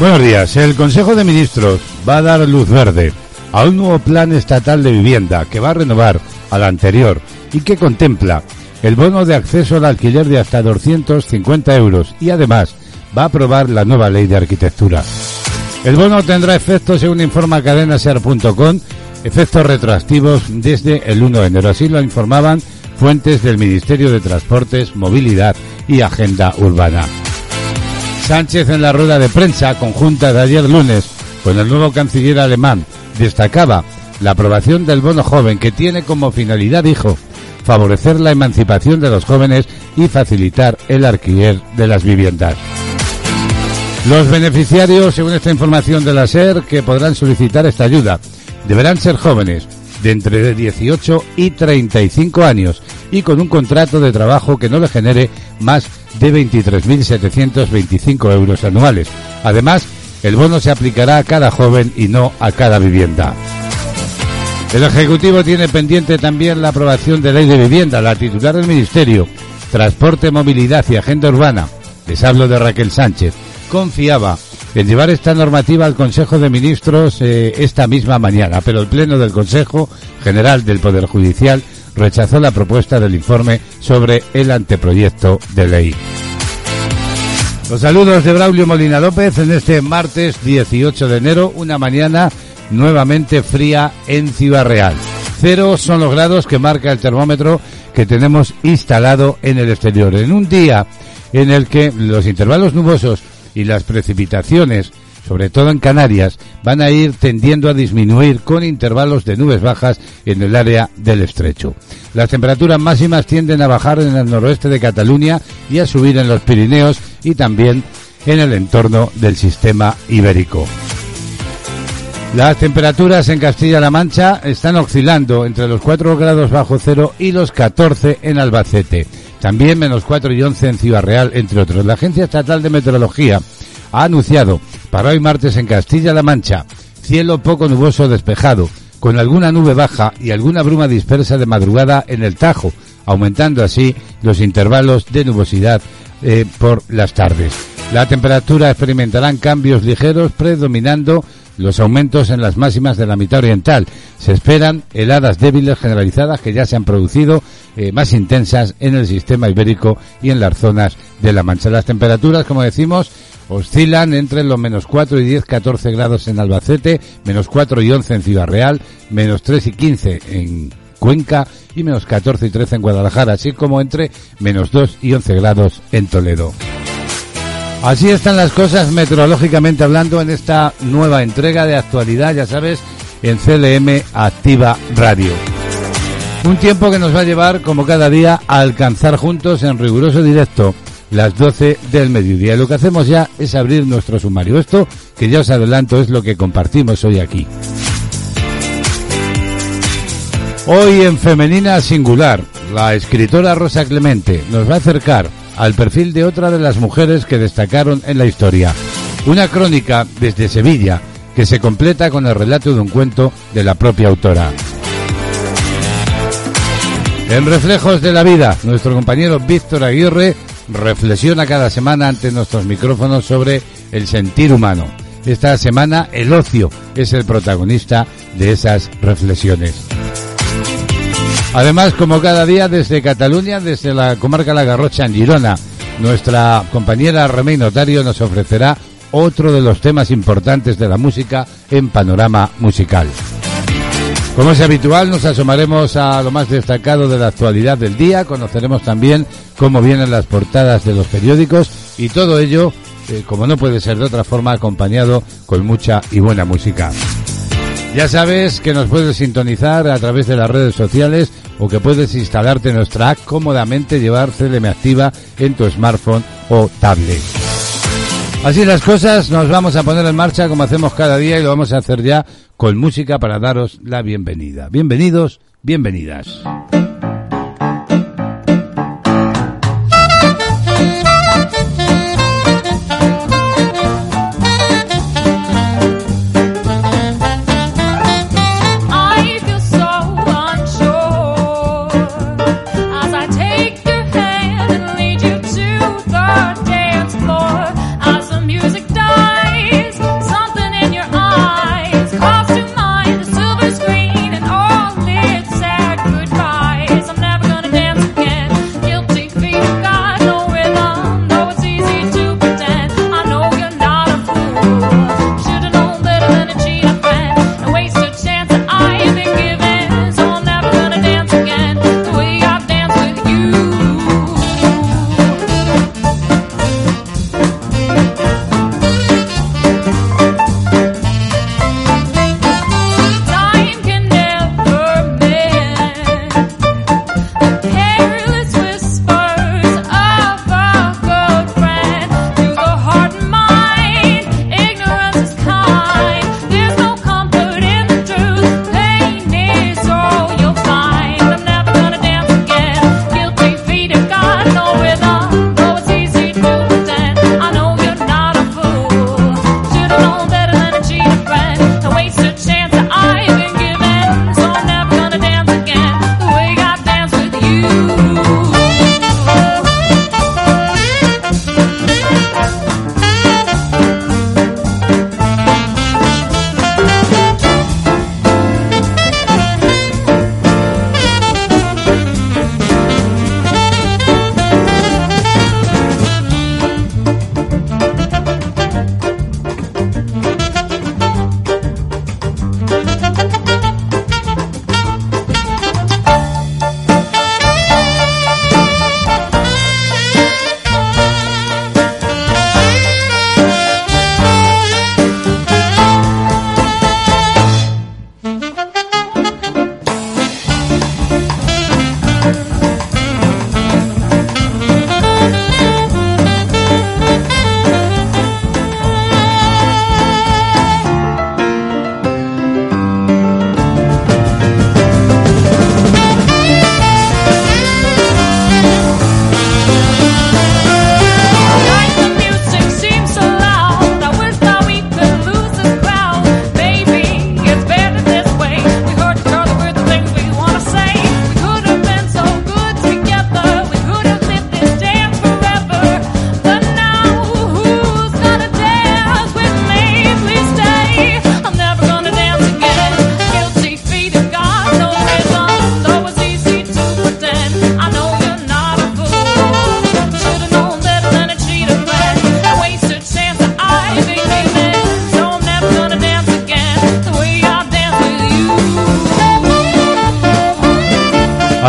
Buenos días. El Consejo de Ministros va a dar luz verde a un nuevo plan estatal de vivienda que va a renovar al anterior y que contempla el bono de acceso al alquiler de hasta 250 euros y además va a aprobar la nueva ley de arquitectura. El bono tendrá efectos, según informa cadenaser.com, efectos retroactivos desde el 1 de enero. Así lo informaban fuentes del Ministerio de Transportes, Movilidad y Agenda Urbana. Sánchez en la rueda de prensa conjunta de ayer lunes con el nuevo canciller alemán destacaba la aprobación del bono joven que tiene como finalidad, dijo, favorecer la emancipación de los jóvenes y facilitar el alquiler de las viviendas. Los beneficiarios, según esta información de la SER, que podrán solicitar esta ayuda, deberán ser jóvenes de entre 18 y 35 años y con un contrato de trabajo que no le genere más de 23.725 euros anuales. Además, el bono se aplicará a cada joven y no a cada vivienda. El Ejecutivo tiene pendiente también la aprobación de ley de vivienda. La titular del Ministerio, Transporte, Movilidad y Agenda Urbana, les hablo de Raquel Sánchez, confiaba en llevar esta normativa al Consejo de Ministros eh, esta misma mañana, pero el Pleno del Consejo General del Poder Judicial rechazó la propuesta del informe sobre el anteproyecto de ley. Los saludos de Braulio Molina López en este martes 18 de enero, una mañana nuevamente fría en Ciudad Real. Cero son los grados que marca el termómetro que tenemos instalado en el exterior. En un día en el que los intervalos nubosos y las precipitaciones, sobre todo en Canarias, van a ir tendiendo a disminuir con intervalos de nubes bajas en el área del estrecho. Las temperaturas máximas tienden a bajar en el noroeste de Cataluña y a subir en los Pirineos y también en el entorno del sistema ibérico. Las temperaturas en Castilla-La Mancha están oscilando entre los 4 grados bajo cero y los 14 en Albacete. También menos 4 y 11 en Ciudad Real, entre otros. La Agencia Estatal de Meteorología ha anunciado para hoy martes en Castilla-La Mancha cielo poco nuboso despejado, con alguna nube baja y alguna bruma dispersa de madrugada en el Tajo, aumentando así los intervalos de nubosidad eh, por las tardes. La temperatura experimentarán cambios ligeros predominando los aumentos en las máximas de la mitad oriental. Se esperan heladas débiles generalizadas que ya se han producido eh, más intensas en el sistema ibérico y en las zonas de la Mancha. Las temperaturas, como decimos, oscilan entre los menos 4 y 10, 14 grados en Albacete, menos 4 y 11 en Ciudad Real, menos 3 y 15 en Cuenca y menos 14 y 13 en Guadalajara, así como entre menos 2 y 11 grados en Toledo. Así están las cosas meteorológicamente hablando en esta nueva entrega de actualidad, ya sabes, en CLM Activa Radio. Un tiempo que nos va a llevar, como cada día, a alcanzar juntos en riguroso directo las 12 del mediodía. Lo que hacemos ya es abrir nuestro sumario. Esto, que ya os adelanto, es lo que compartimos hoy aquí. Hoy en Femenina Singular, la escritora Rosa Clemente nos va a acercar al perfil de otra de las mujeres que destacaron en la historia. Una crónica desde Sevilla que se completa con el relato de un cuento de la propia autora. En Reflejos de la Vida, nuestro compañero Víctor Aguirre reflexiona cada semana ante nuestros micrófonos sobre el sentir humano. Esta semana el ocio es el protagonista de esas reflexiones. Además, como cada día desde Cataluña, desde la comarca La Garrocha en Girona, nuestra compañera Remey Notario nos ofrecerá otro de los temas importantes de la música en panorama musical. Como es habitual, nos asomaremos a lo más destacado de la actualidad del día, conoceremos también cómo vienen las portadas de los periódicos y todo ello eh, como no puede ser de otra forma, acompañado con mucha y buena música. Ya sabes que nos puedes sintonizar a través de las redes sociales o que puedes instalarte nuestra app cómodamente, llevar CLM Activa en tu smartphone o tablet. Así las cosas, nos vamos a poner en marcha como hacemos cada día y lo vamos a hacer ya con música para daros la bienvenida. Bienvenidos, bienvenidas.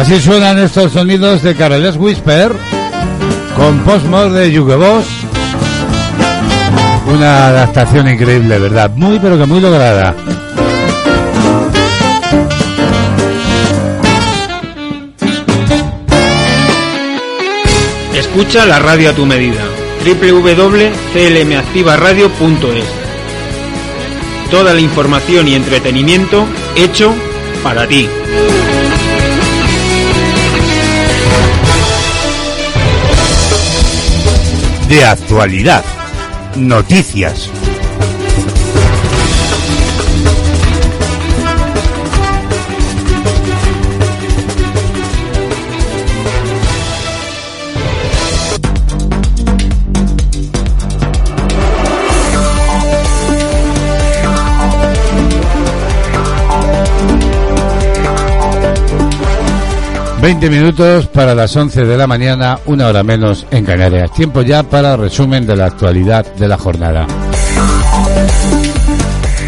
Así suenan estos sonidos de Carol's Whisper con Postmod de Yugo Boss. Una adaptación increíble, ¿verdad? Muy pero que muy lograda. Escucha la radio a tu medida. www.clmactivaradio.es Toda la información y entretenimiento hecho para ti. De actualidad, noticias, 20 minutos para las 11 de la mañana, una hora menos en Canarias. Tiempo ya para resumen de la actualidad de la jornada.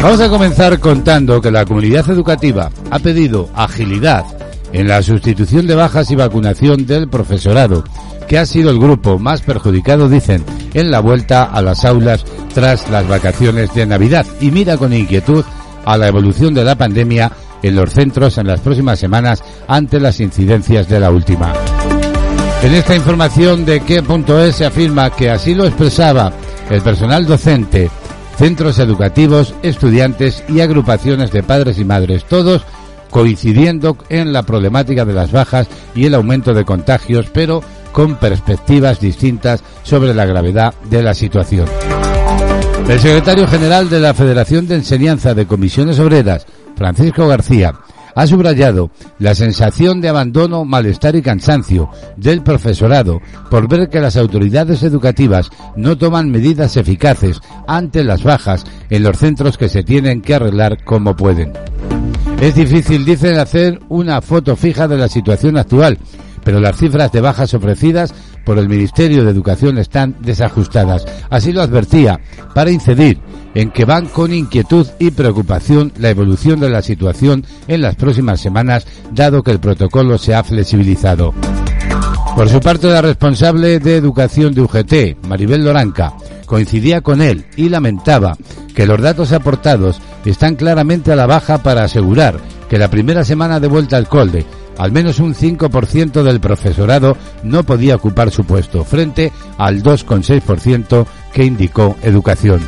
Vamos a comenzar contando que la comunidad educativa ha pedido agilidad en la sustitución de bajas y vacunación del profesorado, que ha sido el grupo más perjudicado, dicen, en la vuelta a las aulas tras las vacaciones de Navidad y mira con inquietud a la evolución de la pandemia en los centros en las próximas semanas ante las incidencias de la última. En esta información de qué punto es se afirma que así lo expresaba el personal docente, centros educativos, estudiantes y agrupaciones de padres y madres, todos coincidiendo en la problemática de las bajas y el aumento de contagios, pero con perspectivas distintas sobre la gravedad de la situación. El secretario general de la Federación de Enseñanza de Comisiones Obreras, Francisco García, ha subrayado la sensación de abandono, malestar y cansancio del profesorado por ver que las autoridades educativas no toman medidas eficaces ante las bajas en los centros que se tienen que arreglar como pueden. Es difícil, dicen, hacer una foto fija de la situación actual, pero las cifras de bajas ofrecidas por el Ministerio de Educación están desajustadas. Así lo advertía, para incidir en que van con inquietud y preocupación la evolución de la situación en las próximas semanas, dado que el protocolo se ha flexibilizado. Por su parte, la responsable de educación de UGT, Maribel Loranca, coincidía con él y lamentaba que los datos aportados están claramente a la baja para asegurar que la primera semana de vuelta al colde, al menos un 5% del profesorado no podía ocupar su puesto, frente al 2,6% que indicó Educación.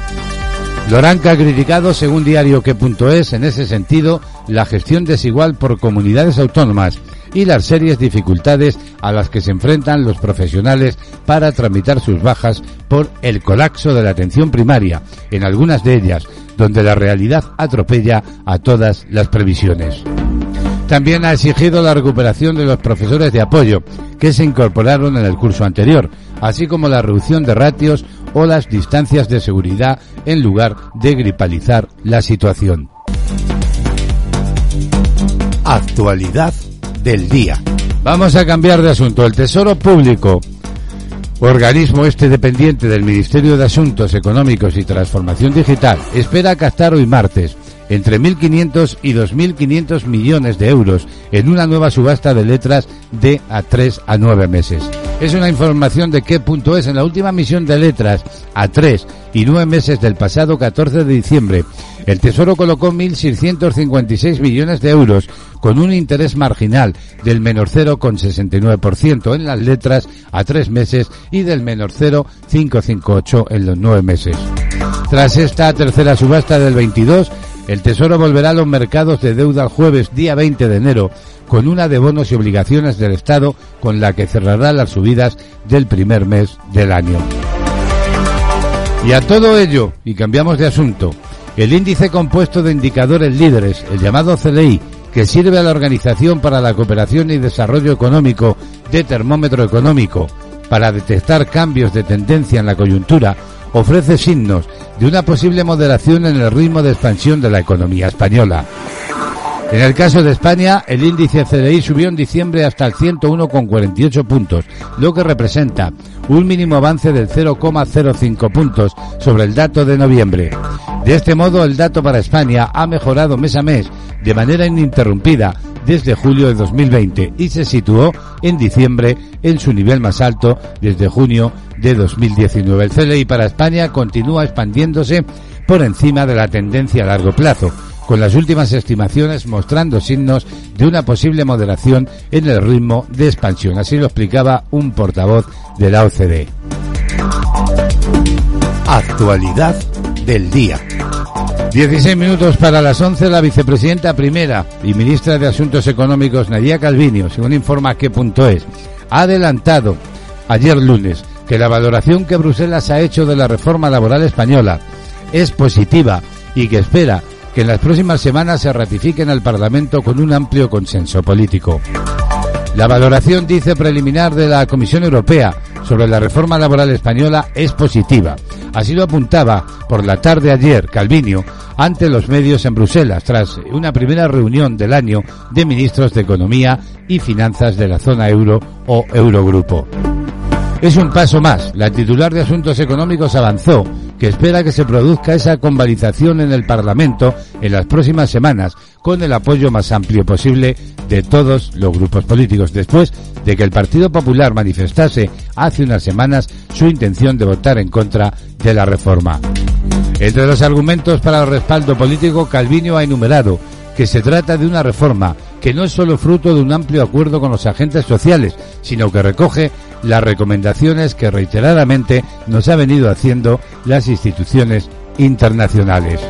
Loranca ha criticado, según diario que.es, en ese sentido, la gestión desigual por comunidades autónomas y las serias dificultades a las que se enfrentan los profesionales para tramitar sus bajas por el colapso de la atención primaria, en algunas de ellas, donde la realidad atropella a todas las previsiones. También ha exigido la recuperación de los profesores de apoyo que se incorporaron en el curso anterior, así como la reducción de ratios o las distancias de seguridad en lugar de gripalizar la situación. Actualidad del día. Vamos a cambiar de asunto. El Tesoro Público, organismo este dependiente del Ministerio de Asuntos Económicos y Transformación Digital, espera captar hoy martes entre 1.500 y 2.500 millones de euros en una nueva subasta de letras de a 3 a 9 meses. Es una información de qué punto es en la última misión de letras a 3 y 9 meses del pasado 14 de diciembre. El Tesoro colocó 1.656 millones de euros con un interés marginal del menos 0,69% en las letras a 3 meses y del menos 0,558 en los 9 meses. Tras esta tercera subasta del 22, el Tesoro volverá a los mercados de deuda el jueves día 20 de enero con una de bonos y obligaciones del Estado con la que cerrará las subidas del primer mes del año. Y a todo ello, y cambiamos de asunto, el índice compuesto de indicadores líderes, el llamado CLI, que sirve a la Organización para la Cooperación y Desarrollo Económico de termómetro económico para detectar cambios de tendencia en la coyuntura, ofrece signos de una posible moderación en el ritmo de expansión de la economía española. En el caso de España, el índice CDI subió en diciembre hasta el 101,48 puntos, lo que representa un mínimo avance del 0,05 puntos sobre el dato de noviembre. De este modo, el dato para España ha mejorado mes a mes de manera ininterrumpida desde julio de 2020 y se situó en diciembre en su nivel más alto desde junio de 2019. El CLI para España continúa expandiéndose por encima de la tendencia a largo plazo, con las últimas estimaciones mostrando signos de una posible moderación en el ritmo de expansión. Así lo explicaba un portavoz de la OCDE. Actualidad del día. 16 minutos para las 11, la vicepresidenta primera y ministra de Asuntos Económicos, Nadia Calvinio, según informa qué punto es, ha adelantado ayer lunes que la valoración que Bruselas ha hecho de la reforma laboral española es positiva y que espera que en las próximas semanas se ratifique en el Parlamento con un amplio consenso político. La valoración, dice preliminar, de la Comisión Europea sobre la reforma laboral española es positiva. Así lo apuntaba por la tarde ayer Calvinio ante los medios en Bruselas tras una primera reunión del año de ministros de Economía y Finanzas de la zona euro o Eurogrupo. Es un paso más. La titular de Asuntos Económicos avanzó que espera que se produzca esa convalidación en el Parlamento en las próximas semanas, con el apoyo más amplio posible de todos los grupos políticos, después de que el Partido Popular manifestase hace unas semanas su intención de votar en contra de la reforma. Entre los argumentos para el respaldo político, Calvino ha enumerado que se trata de una reforma que no es solo fruto de un amplio acuerdo con los agentes sociales, sino que recoge las recomendaciones que reiteradamente nos ha venido haciendo las instituciones internacionales.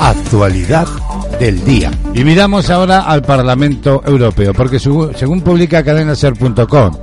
Actualidad del día. Y miramos ahora al Parlamento Europeo, porque según publica cadenaser.com,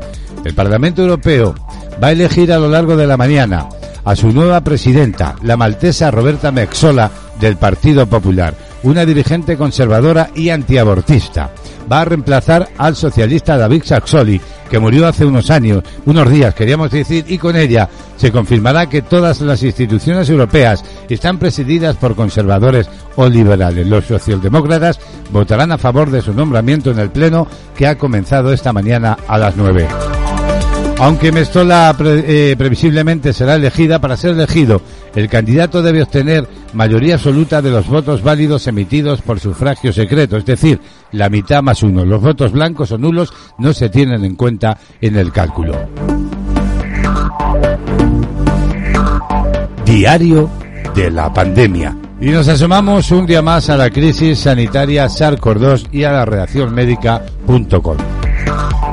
el Parlamento Europeo va a elegir a lo largo de la mañana a su nueva presidenta, la maltesa Roberta Mexola del Partido Popular, una dirigente conservadora y antiabortista va a reemplazar al socialista David Saxoli, que murió hace unos años, unos días, queríamos decir, y con ella se confirmará que todas las instituciones europeas están presididas por conservadores o liberales. Los socialdemócratas votarán a favor de su nombramiento en el Pleno que ha comenzado esta mañana a las nueve. Aunque Mestola eh, previsiblemente será elegida, para ser elegido, el candidato debe obtener mayoría absoluta de los votos válidos emitidos por sufragio secreto, es decir, la mitad más uno. Los votos blancos o nulos no se tienen en cuenta en el cálculo. Diario de la pandemia. Y nos asomamos un día más a la crisis sanitaria SARS-CoV-2 y a la redacción médica.com.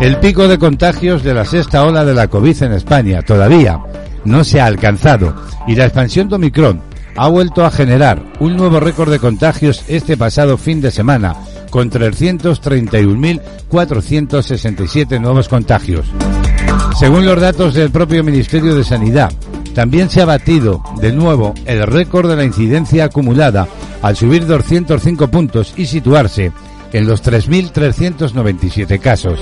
El pico de contagios de la sexta ola de la COVID en España todavía no se ha alcanzado y la expansión de Omicron ha vuelto a generar un nuevo récord de contagios este pasado fin de semana, con 331.467 nuevos contagios. Según los datos del propio Ministerio de Sanidad, también se ha batido de nuevo el récord de la incidencia acumulada al subir 205 puntos y situarse en los 3.397 casos.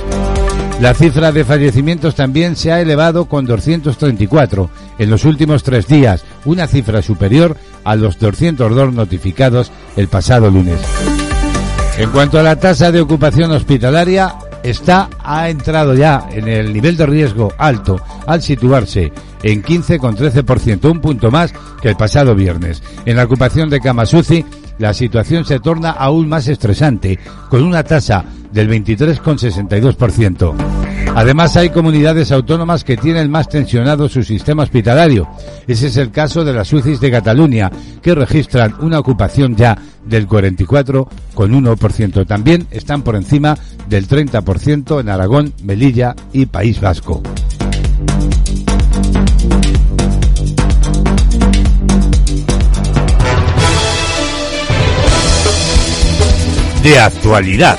La cifra de fallecimientos también se ha elevado con 234 en los últimos tres días, una cifra superior a los 202 notificados el pasado lunes. En cuanto a la tasa de ocupación hospitalaria, está ha entrado ya en el nivel de riesgo alto al situarse en 15,13%, un punto más que el pasado viernes. En la ocupación de camas UCI la situación se torna aún más estresante, con una tasa del 23,62%. Además, hay comunidades autónomas que tienen más tensionado su sistema hospitalario. Ese es el caso de las UCIs de Cataluña, que registran una ocupación ya del 44,1%. También están por encima del 30% en Aragón, Melilla y País Vasco. de actualidad,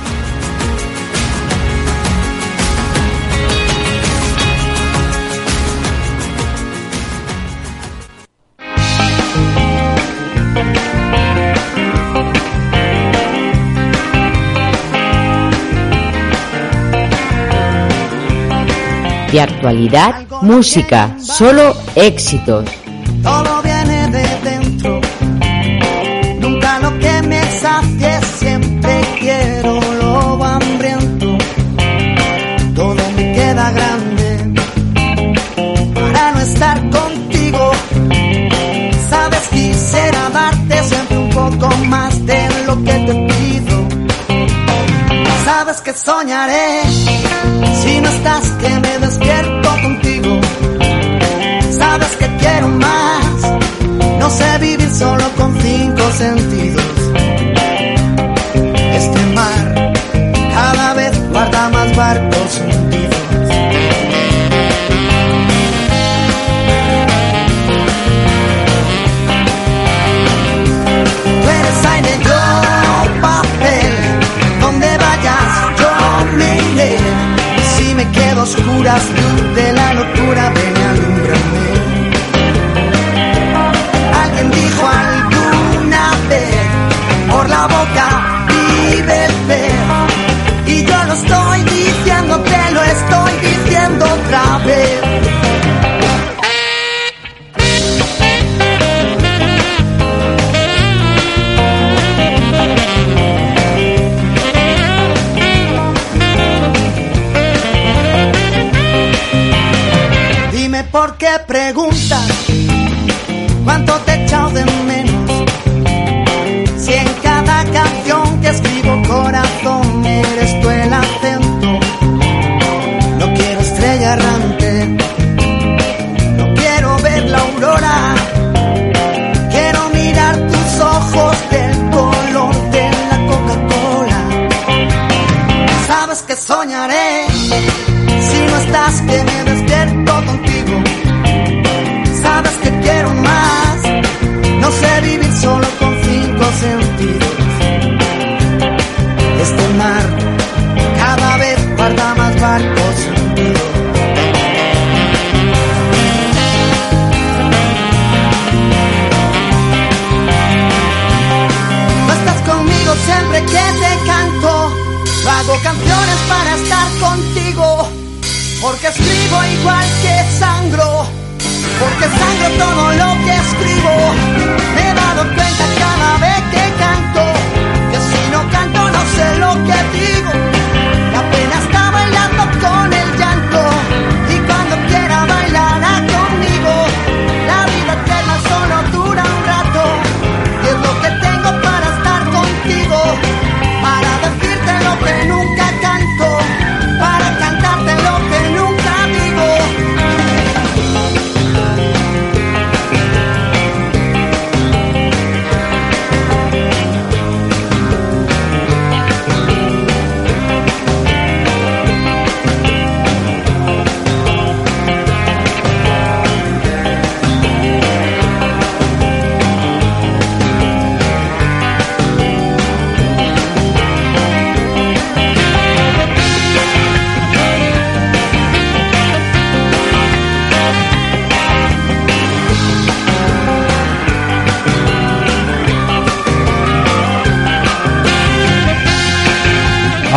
De actualidad, música, solo éxitos. Todo viene de dentro, nunca lo que me sacie, siempre quiero lo hambriento. Todo me queda grande para no estar contigo. Sabes, quisiera darte siempre un poco más de lo que te pido. Sabes que soñaré sé vivir solo con cinco sentidos.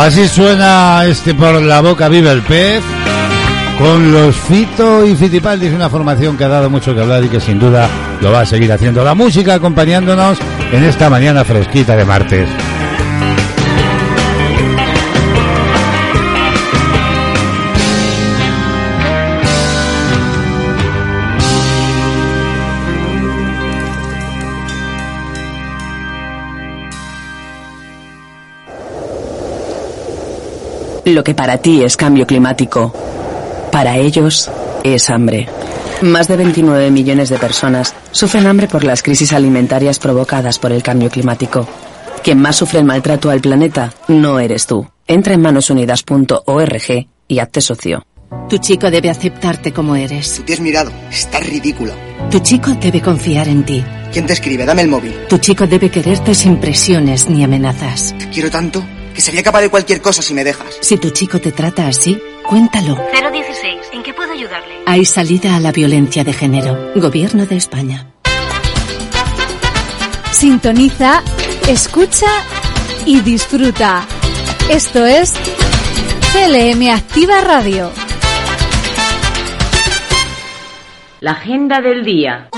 Así suena este por la boca vive el pez con los Fito y Fitipaldi. Es una formación que ha dado mucho que hablar y que sin duda lo va a seguir haciendo. La música acompañándonos en esta mañana fresquita de martes. Lo que para ti es cambio climático, para ellos es hambre. Más de 29 millones de personas sufren hambre por las crisis alimentarias provocadas por el cambio climático. Quien más sufre el maltrato al planeta no eres tú. Entra en manosunidas.org y hazte socio. Tu chico debe aceptarte como eres. Tú te has mirado. Estás ridícula. Tu chico debe confiar en ti. ¿Quién te escribe? Dame el móvil. Tu chico debe quererte sin presiones ni amenazas. Te quiero tanto que sería capaz de cualquier cosa si me dejas. Si tu chico te trata así, cuéntalo. 016. ¿En qué puedo ayudarle? Hay salida a la violencia de género. Gobierno de España. Sintoniza, escucha y disfruta. Esto es CLM Activa Radio. La agenda del día.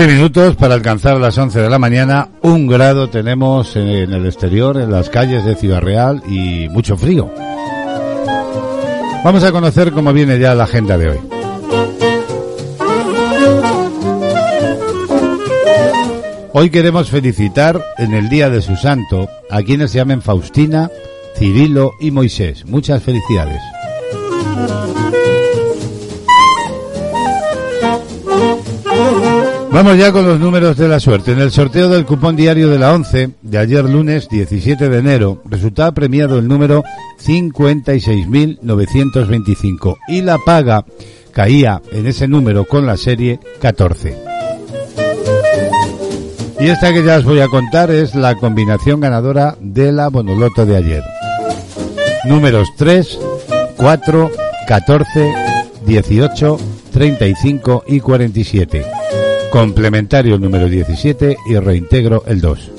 Seis minutos para alcanzar las 11 de la mañana. Un grado tenemos en el exterior, en las calles de Ciudad Real y mucho frío. Vamos a conocer cómo viene ya la agenda de hoy. Hoy queremos felicitar en el día de su santo a quienes se llamen Faustina, Cirilo y Moisés. Muchas felicidades. Vamos ya con los números de la suerte. En el sorteo del cupón diario de la 11 de ayer lunes 17 de enero resultaba premiado el número 56.925 y la paga caía en ese número con la serie 14. Y esta que ya os voy a contar es la combinación ganadora de la Bonoloto de ayer. Números 3, 4, 14, 18, 35 y 47. Complementario el número 17 y reintegro el 2.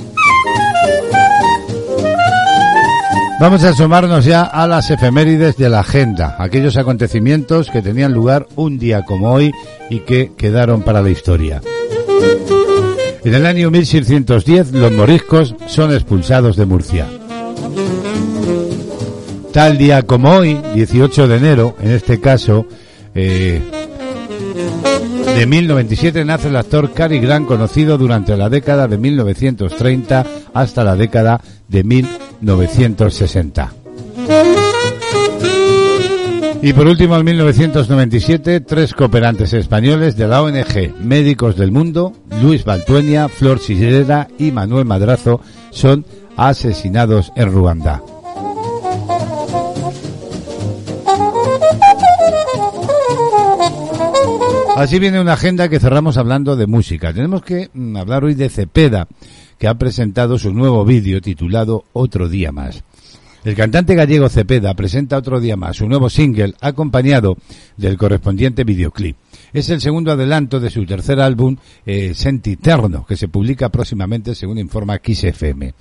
Vamos a asomarnos ya a las efemérides de la agenda, aquellos acontecimientos que tenían lugar un día como hoy y que quedaron para la historia. En el año 1610 los moriscos son expulsados de Murcia. Tal día como hoy, 18 de enero, en este caso, eh, de 1097 nace el actor Cary Grant, conocido durante la década de 1930 hasta la década de 1960. Y por último, en 1997, tres cooperantes españoles de la ONG Médicos del Mundo, Luis Baltuenia, Flor Sillera y Manuel Madrazo, son asesinados en Ruanda. Así viene una agenda que cerramos hablando de música. Tenemos que mm, hablar hoy de Cepeda, que ha presentado su nuevo vídeo titulado Otro día más. El cantante gallego Cepeda presenta otro día más su nuevo single acompañado del correspondiente videoclip. Es el segundo adelanto de su tercer álbum, eh, Sentiterno, que se publica próximamente según informa XFM.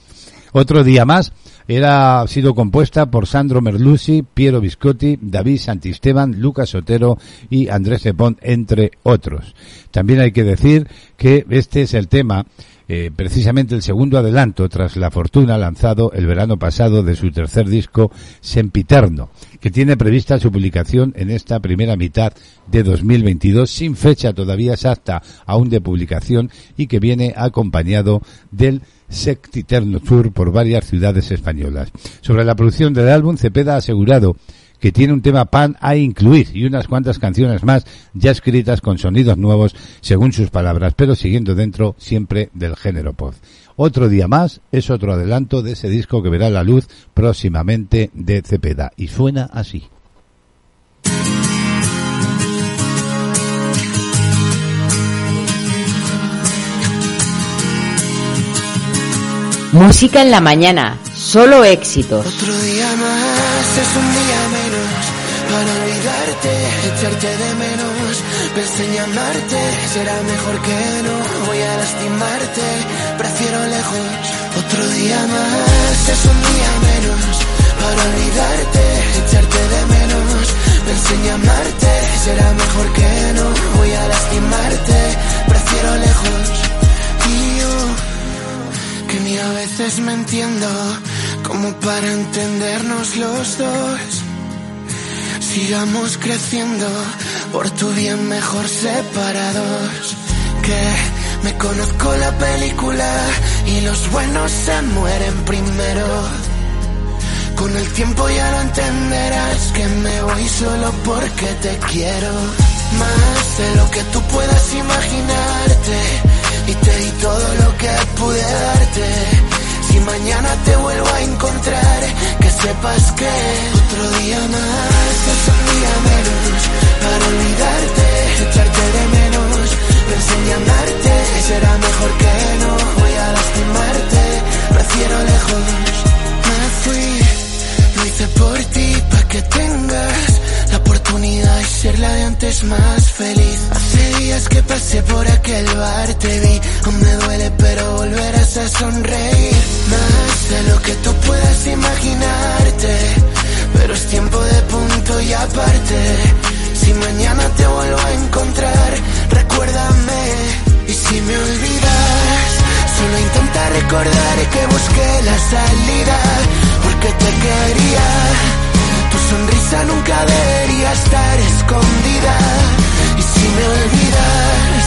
Otro día más era, ha sido compuesta por Sandro Merluzzi, Piero Viscotti, David Santisteban, Lucas Sotero y Andrés Cepón, entre otros. También hay que decir que este es el tema eh, precisamente el segundo adelanto tras la fortuna lanzado el verano pasado de su tercer disco Sempiterno, que tiene prevista su publicación en esta primera mitad de 2022 sin fecha todavía exacta aún de publicación y que viene acompañado del Sectiterno Tour por varias ciudades españolas. Sobre la producción del álbum, Cepeda ha asegurado que tiene un tema pan a incluir y unas cuantas canciones más ya escritas con sonidos nuevos según sus palabras, pero siguiendo dentro siempre del género pop. Otro día más es otro adelanto de ese disco que verá la luz próximamente de Cepeda y suena así. Música en la mañana, solo éxitos. Otro día más es un día menos para olvidarte, echarte de menos. Pensé en llamarte, será mejor que no. Voy a lastimarte, prefiero lejos. Otro día más es un día menos para olvidarte, echarte de menos. Pensé en llamarte, será mejor que no. Voy a lastimarte, prefiero lejos. Y yo que ni a veces me entiendo como para entendernos los dos. Sigamos creciendo, por tu bien mejor separados. Que me conozco la película y los buenos se mueren primero. Con el tiempo ya lo entenderás que me voy solo porque te quiero. Más de lo que tú puedas imaginarte y todo lo que pude darte. Si mañana te vuelvo a encontrar, que sepas que otro día más es un día menos para olvidarte, echarte de menos. Pensé en llamarte, será mejor que no. Voy a lastimarte, prefiero lejos. Me fui, lo hice por ti, pa' que tengas oportunidad de ser la de antes más feliz. Hace días que pasé por aquel bar, te vi, aún me duele, pero volverás a sonreír. Más de lo que tú puedas imaginarte, pero es tiempo de punto y aparte. Si mañana te vuelvo a encontrar, recuérdame. Y si me olvidas, solo intenta recordar que busqué la salida, porque te quería. Tu sonrisa nunca debería estar escondida. Y si me olvidas,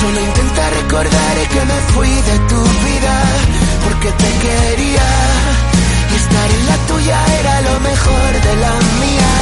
solo intenta recordar que me fui de tu vida, porque te quería. Estar en la tuya era lo mejor de la mía.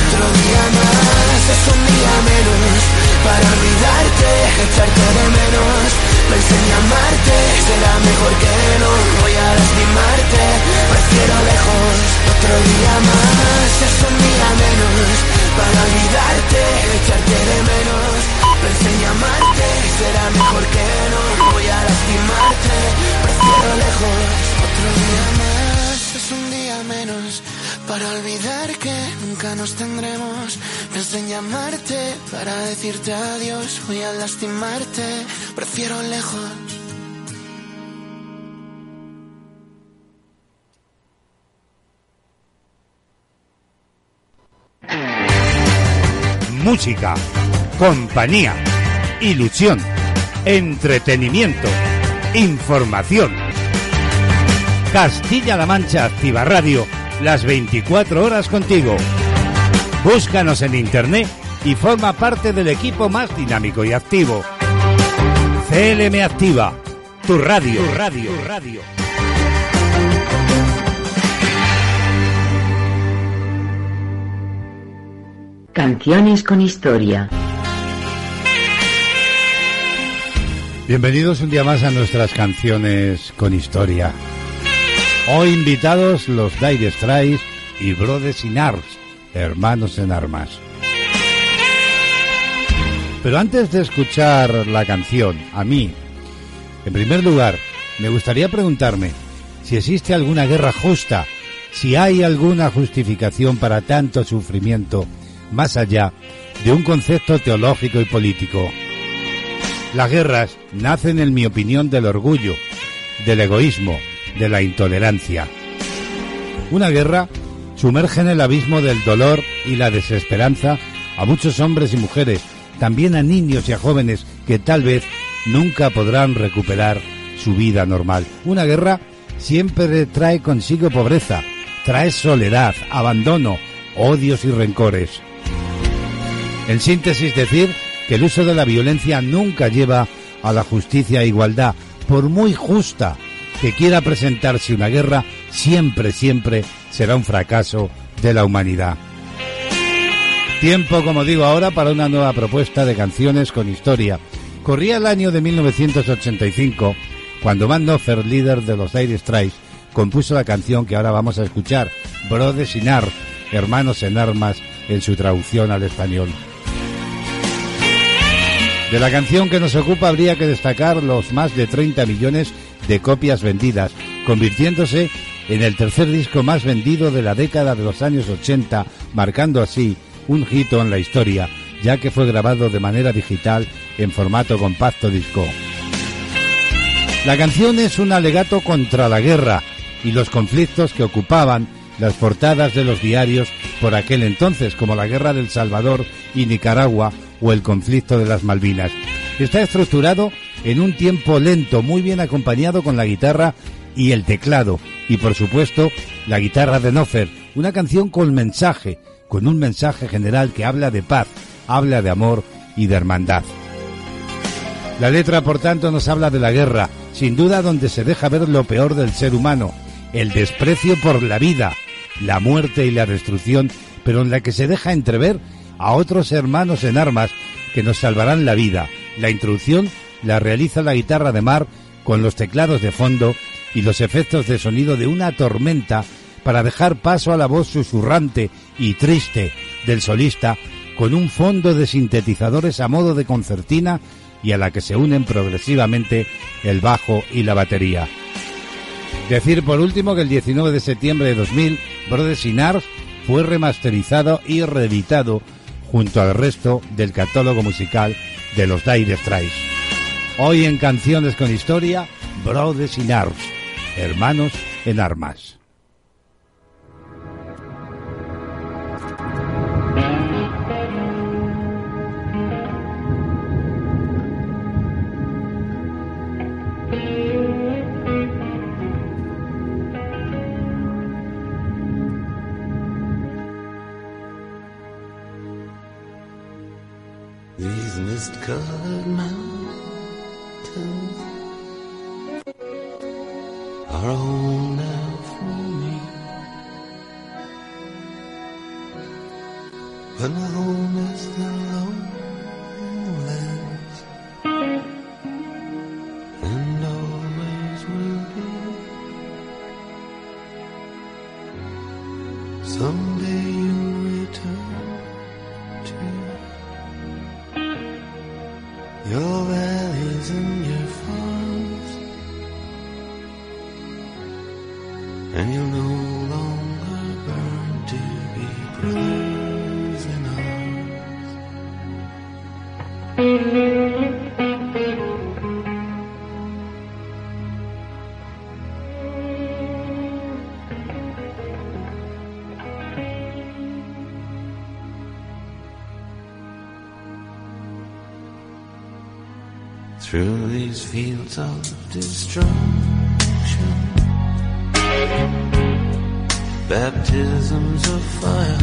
Otro día más es un día menos para olvidarte, echarte de menos. Pensé en llamarte, será mejor que no. Voy a lastimarte, prefiero lejos. Otro día más es un día menos para olvidarte, echarte de menos. Pensé en llamarte, será mejor que no. Voy a lastimarte, prefiero lejos. Otro día más para olvidar que nunca nos tendremos. Pensé en llamarte para decirte adiós. Voy a lastimarte, prefiero lejos. Música, compañía, ilusión, entretenimiento, información. Castilla-La Mancha Activa Radio las 24 horas contigo. Búscanos en internet y forma parte del equipo más dinámico y activo. CLM Activa, tu radio, tu radio, tu radio. Canciones con historia. Bienvenidos un día más a nuestras canciones con historia. Hoy invitados los Dire Straits y Brothers in Arms, hermanos en armas. Pero antes de escuchar la canción, a mí, en primer lugar, me gustaría preguntarme si existe alguna guerra justa, si hay alguna justificación para tanto sufrimiento más allá de un concepto teológico y político. Las guerras nacen, en mi opinión, del orgullo, del egoísmo, de la intolerancia. Una guerra sumerge en el abismo del dolor y la desesperanza a muchos hombres y mujeres, también a niños y a jóvenes que tal vez nunca podrán recuperar su vida normal. Una guerra siempre trae consigo pobreza, trae soledad, abandono, odios y rencores. En síntesis decir que el uso de la violencia nunca lleva a la justicia e igualdad, por muy justa que quiera presentarse una guerra, siempre, siempre será un fracaso de la humanidad. Tiempo, como digo ahora, para una nueva propuesta de canciones con historia. Corría el año de 1985 cuando Van Noffer, líder de los Dire Straits, compuso la canción que ahora vamos a escuchar, Brothers in Arms, Hermanos en Armas, en su traducción al español. De la canción que nos ocupa habría que destacar los más de 30 millones de copias vendidas, convirtiéndose en el tercer disco más vendido de la década de los años 80, marcando así un hito en la historia, ya que fue grabado de manera digital en formato compacto disco. La canción es un alegato contra la guerra y los conflictos que ocupaban las portadas de los diarios por aquel entonces, como la Guerra del Salvador y Nicaragua o el conflicto de las Malvinas. Está estructurado en un tiempo lento, muy bien acompañado con la guitarra y el teclado, y por supuesto la guitarra de Nofer, una canción con mensaje, con un mensaje general que habla de paz, habla de amor y de hermandad. La letra, por tanto, nos habla de la guerra, sin duda donde se deja ver lo peor del ser humano, el desprecio por la vida, la muerte y la destrucción, pero en la que se deja entrever a otros hermanos en armas que nos salvarán la vida. La introducción la realiza la guitarra de mar con los teclados de fondo y los efectos de sonido de una tormenta para dejar paso a la voz susurrante y triste del solista con un fondo de sintetizadores a modo de concertina y a la que se unen progresivamente el bajo y la batería. Decir por último que el 19 de septiembre de 2000 Brothers in fue remasterizado y reeditado junto al resto del catálogo musical de los Dire Straits. Hoy en Canciones con Historia, Brothers in Arms, hermanos en armas. are all now for me. When alone is the lonely. Through these fields of destruction, baptisms of fire.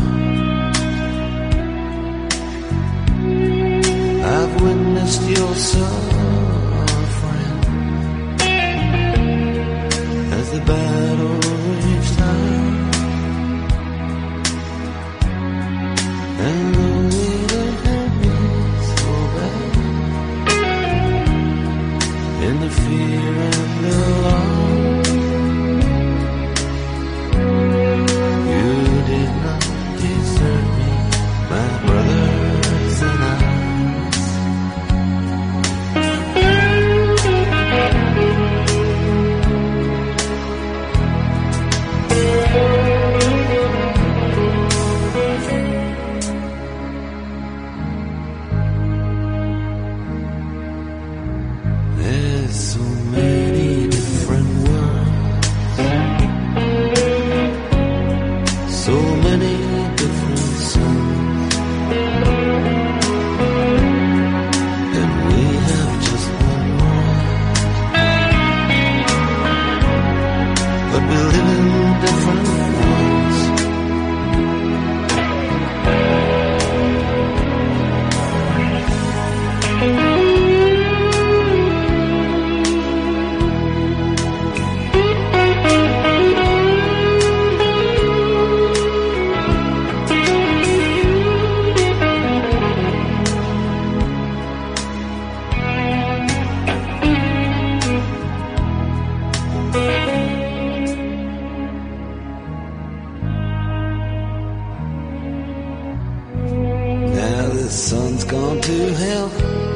I've witnessed your suffering the sun's gone to hell.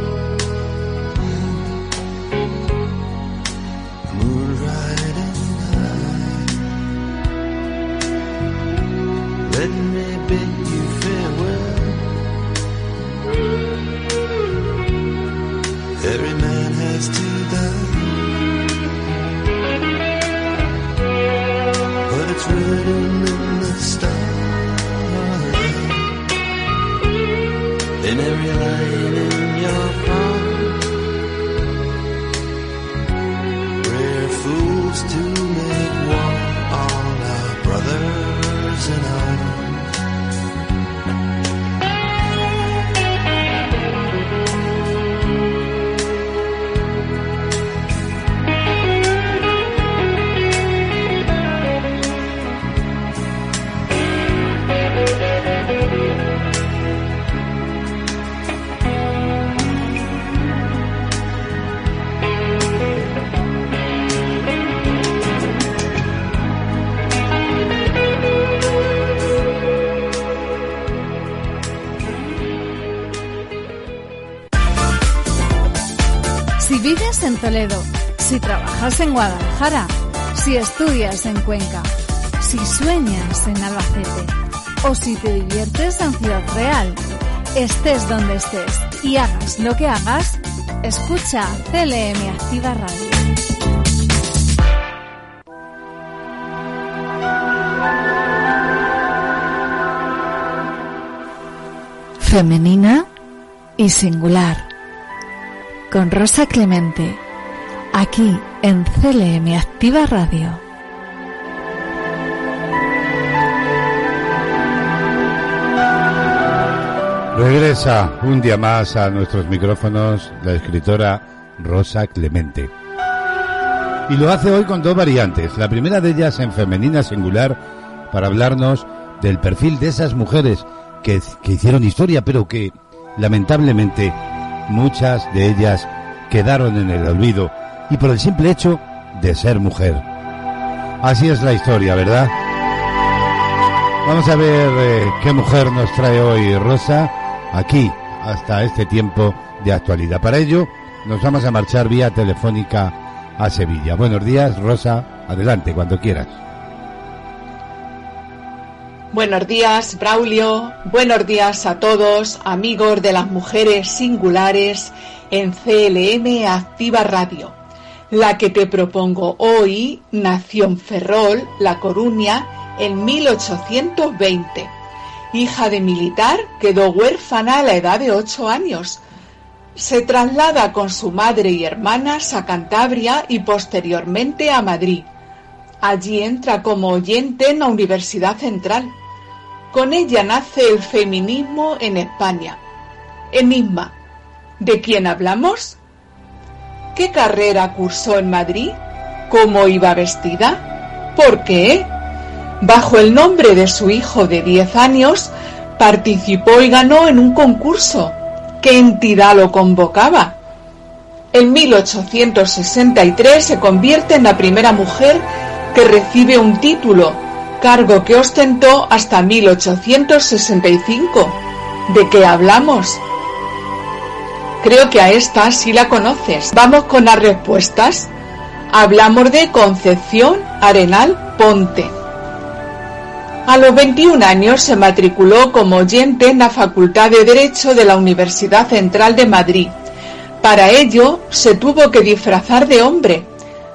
Estudias en Cuenca, si sueñas en Albacete o si te diviertes en Ciudad Real, estés donde estés y hagas lo que hagas, escucha CLM Activa Radio. Femenina y singular. Con Rosa Clemente, aquí en CLM Activa Radio. Regresa un día más a nuestros micrófonos la escritora Rosa Clemente. Y lo hace hoy con dos variantes. La primera de ellas en femenina singular para hablarnos del perfil de esas mujeres que, que hicieron historia, pero que lamentablemente muchas de ellas quedaron en el olvido y por el simple hecho de ser mujer. Así es la historia, ¿verdad? Vamos a ver eh, qué mujer nos trae hoy Rosa aquí hasta este tiempo de actualidad. Para ello nos vamos a marchar vía telefónica a Sevilla. Buenos días, Rosa. Adelante, cuando quieras. Buenos días, Braulio. Buenos días a todos, amigos de las mujeres singulares en CLM Activa Radio. La que te propongo hoy nació en Ferrol, La Coruña, en 1820. Hija de militar, quedó huérfana a la edad de 8 años. Se traslada con su madre y hermanas a Cantabria y posteriormente a Madrid. Allí entra como oyente en la Universidad Central. Con ella nace el feminismo en España. Enigma. ¿De quién hablamos? ¿Qué carrera cursó en Madrid? ¿Cómo iba vestida? ¿Por qué? Bajo el nombre de su hijo de 10 años, participó y ganó en un concurso. ¿Qué entidad lo convocaba? En 1863 se convierte en la primera mujer que recibe un título, cargo que ostentó hasta 1865. ¿De qué hablamos? Creo que a esta sí la conoces. Vamos con las respuestas. Hablamos de Concepción Arenal Ponte. A los 21 años se matriculó como oyente en la Facultad de Derecho de la Universidad Central de Madrid. Para ello se tuvo que disfrazar de hombre.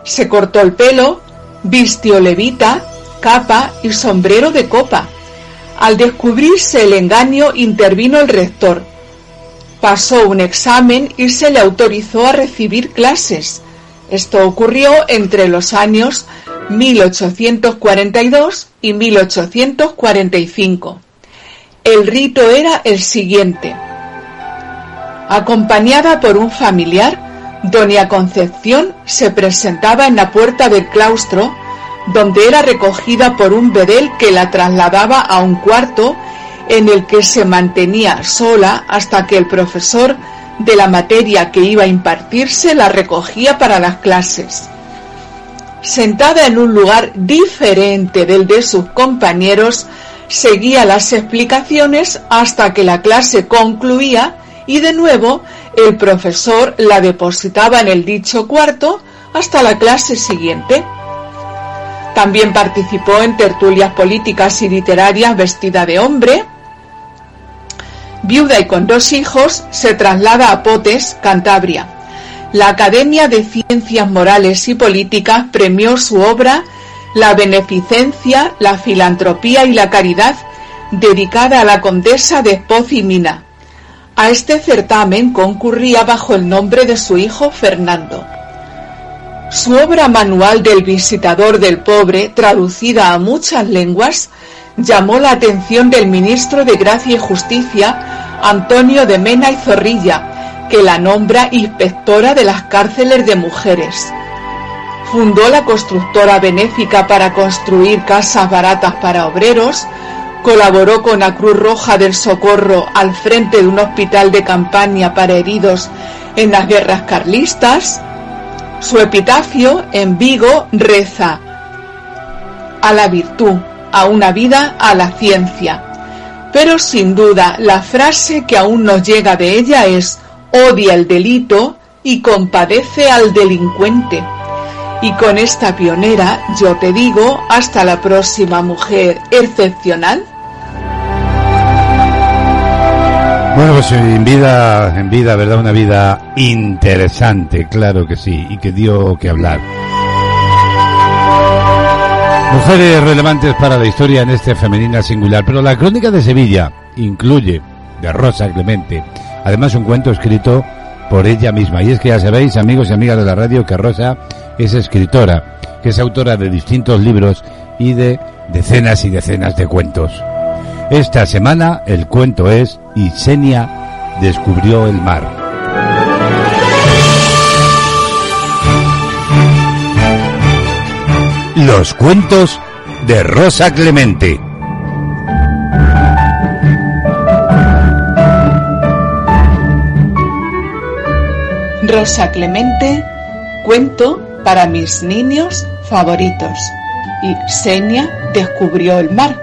Se cortó el pelo, vistió levita, capa y sombrero de copa. Al descubrirse el engaño intervino el rector. Pasó un examen y se le autorizó a recibir clases. Esto ocurrió entre los años 1842 y 1845. El rito era el siguiente. Acompañada por un familiar, doña Concepción se presentaba en la puerta del claustro, donde era recogida por un bedel que la trasladaba a un cuarto en el que se mantenía sola hasta que el profesor de la materia que iba a impartirse la recogía para las clases. Sentada en un lugar diferente del de sus compañeros, seguía las explicaciones hasta que la clase concluía y de nuevo el profesor la depositaba en el dicho cuarto hasta la clase siguiente. También participó en tertulias políticas y literarias vestida de hombre. Viuda y con dos hijos, se traslada a Potes, Cantabria. La Academia de Ciencias Morales y Políticas premió su obra La beneficencia, la filantropía y la caridad, dedicada a la condesa de Espoz y Mina. A este certamen concurría bajo el nombre de su hijo Fernando. Su obra Manual del Visitador del Pobre, traducida a muchas lenguas, llamó la atención del ministro de Gracia y Justicia, Antonio de Mena y Zorrilla, que la nombra inspectora de las cárceles de mujeres. Fundó la constructora benéfica para construir casas baratas para obreros, colaboró con la Cruz Roja del Socorro al frente de un hospital de campaña para heridos en las guerras carlistas. Su epitafio en Vigo reza a la virtud, a una vida, a la ciencia. Pero sin duda la frase que aún nos llega de ella es odia el delito y compadece al delincuente. Y con esta pionera yo te digo hasta la próxima mujer excepcional Bueno, pues en vida, en vida, ¿verdad? Una vida interesante, claro que sí, y que dio que hablar. Mujeres relevantes para la historia en este femenina singular, pero la crónica de Sevilla incluye de Rosa Clemente, además un cuento escrito por ella misma. Y es que ya sabéis, amigos y amigas de la radio, que Rosa es escritora, que es autora de distintos libros y de decenas y decenas de cuentos. Esta semana el cuento es Isenia descubrió el mar. Los cuentos de Rosa Clemente. Rosa Clemente, cuento para mis niños favoritos. Y Senia descubrió el mar.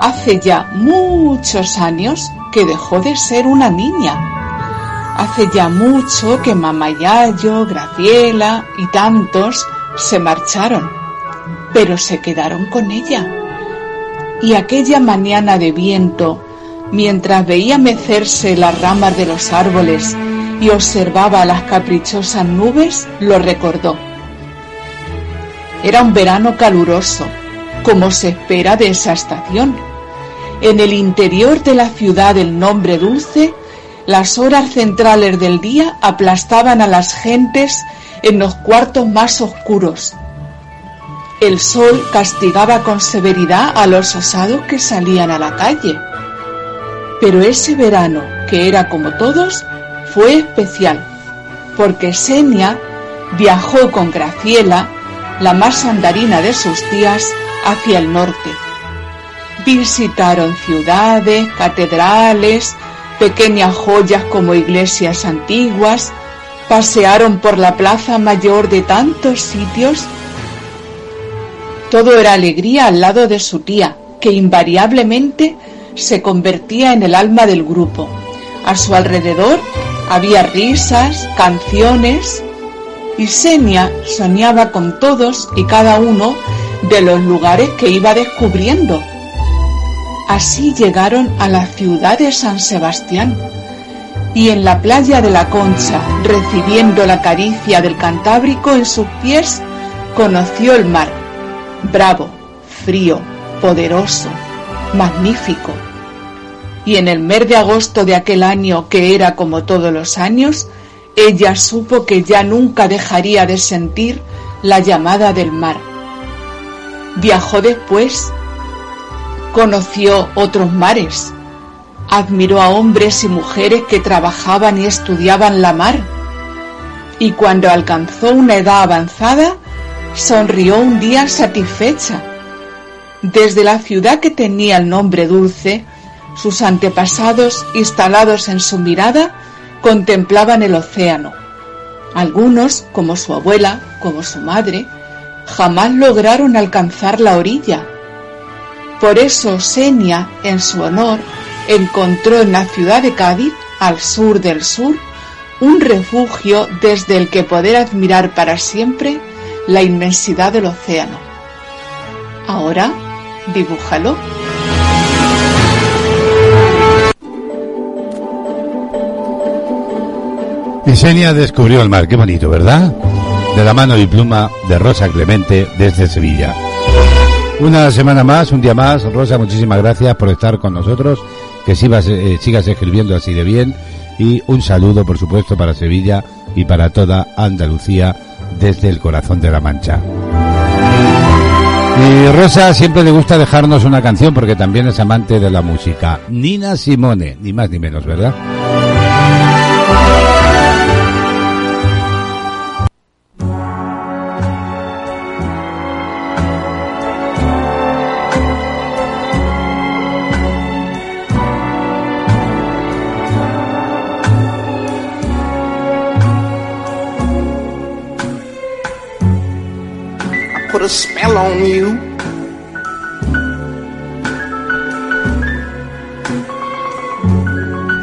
Hace ya muchos años que dejó de ser una niña. Hace ya mucho que Mamá Yayo, Graciela y tantos se marcharon, pero se quedaron con ella. Y aquella mañana de viento, mientras veía mecerse las ramas de los árboles y observaba las caprichosas nubes, lo recordó. Era un verano caluroso, como se espera de esa estación. En el interior de la ciudad del nombre dulce, las horas centrales del día aplastaban a las gentes en los cuartos más oscuros. el sol castigaba con severidad a los osados que salían a la calle. Pero ese verano, que era como todos, fue especial, porque Senia viajó con Graciela, la más andarina de sus tías, hacia el norte. Visitaron ciudades, catedrales, pequeñas joyas como iglesias antiguas, pasearon por la plaza mayor de tantos sitios. Todo era alegría al lado de su tía, que invariablemente se convertía en el alma del grupo. A su alrededor había risas, canciones, y Senia soñaba con todos y cada uno de los lugares que iba descubriendo. Así llegaron a la ciudad de San Sebastián y en la playa de la Concha, recibiendo la caricia del Cantábrico en sus pies, conoció el mar, bravo, frío, poderoso, magnífico. Y en el mes de agosto de aquel año, que era como todos los años, ella supo que ya nunca dejaría de sentir la llamada del mar. Viajó después, conoció otros mares, admiró a hombres y mujeres que trabajaban y estudiaban la mar, y cuando alcanzó una edad avanzada, sonrió un día satisfecha. Desde la ciudad que tenía el nombre dulce, sus antepasados, instalados en su mirada, contemplaban el océano. Algunos, como su abuela, como su madre, jamás lograron alcanzar la orilla. Por eso Senia, en su honor, encontró en la ciudad de Cádiz, al sur del sur, un refugio desde el que poder admirar para siempre la inmensidad del océano. Ahora, dibújalo. Senia descubrió el mar, qué bonito, ¿verdad? De la mano y pluma de Rosa Clemente desde Sevilla. Una semana más, un día más. Rosa, muchísimas gracias por estar con nosotros. Que sigas, eh, sigas escribiendo así de bien. Y un saludo, por supuesto, para Sevilla y para toda Andalucía desde el corazón de la Mancha. Y Rosa siempre le gusta dejarnos una canción porque también es amante de la música. Nina Simone, ni más ni menos, ¿verdad? A spell on you.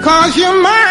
Cause you're mine.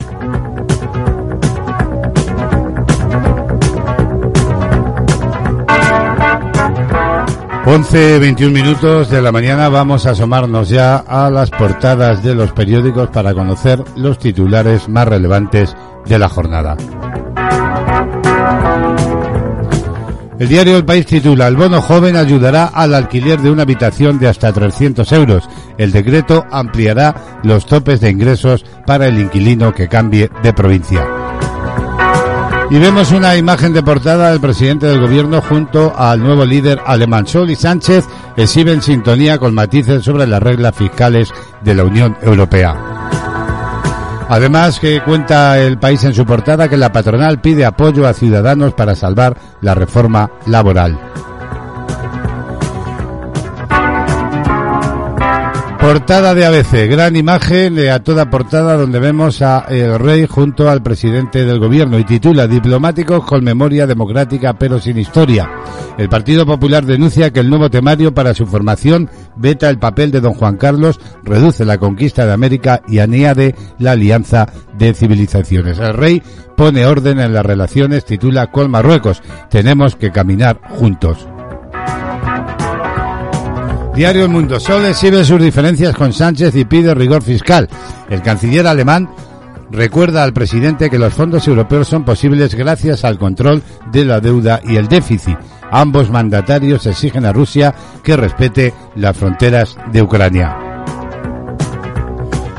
11, 21 minutos de la mañana vamos a asomarnos ya a las portadas de los periódicos para conocer los titulares más relevantes de la jornada. El diario El País titula El bono joven ayudará al alquiler de una habitación de hasta 300 euros. El decreto ampliará los topes de ingresos para el inquilino que cambie de provincia. Y vemos una imagen de portada del presidente del gobierno junto al nuevo líder alemán. Sol y Sánchez exhiben sintonía con matices sobre las reglas fiscales de la Unión Europea. Además que cuenta el país en su portada que la patronal pide apoyo a ciudadanos para salvar la reforma laboral. Portada de ABC, gran imagen de a toda portada donde vemos a el rey junto al presidente del gobierno y titula Diplomáticos con memoria democrática pero sin historia. El Partido Popular denuncia que el nuevo temario para su formación veta el papel de don Juan Carlos, reduce la conquista de América y añade la alianza de civilizaciones. El rey pone orden en las relaciones, titula con Marruecos. Tenemos que caminar juntos. Diario El Mundo. Sol exhibe sus diferencias con Sánchez y pide rigor fiscal. El canciller alemán recuerda al presidente que los fondos europeos son posibles gracias al control de la deuda y el déficit. Ambos mandatarios exigen a Rusia que respete las fronteras de Ucrania.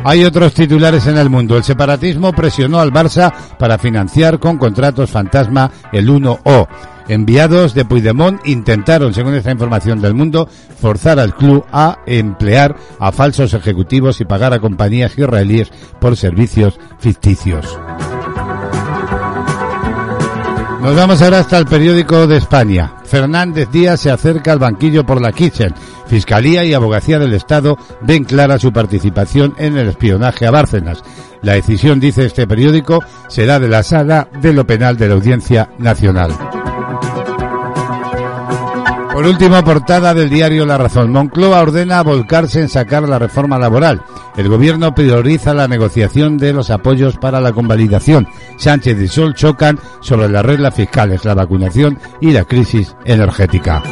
Hay otros titulares en el mundo. El separatismo presionó al Barça para financiar con contratos fantasma el 1O. Enviados de Puigdemont intentaron, según esta información del mundo, forzar al club a emplear a falsos ejecutivos y pagar a compañías israelíes por servicios ficticios. Nos vamos ahora hasta el periódico de España. Fernández Díaz se acerca al banquillo por la Kitchen. Fiscalía y Abogacía del Estado ven clara su participación en el espionaje a Bárcenas. La decisión, dice este periódico, será de la sala de lo penal de la Audiencia Nacional. Por último, portada del diario La Razón. Moncloa ordena volcarse en sacar la reforma laboral. El gobierno prioriza la negociación de los apoyos para la convalidación. Sánchez y Sol chocan sobre las reglas fiscales, la vacunación y la crisis energética.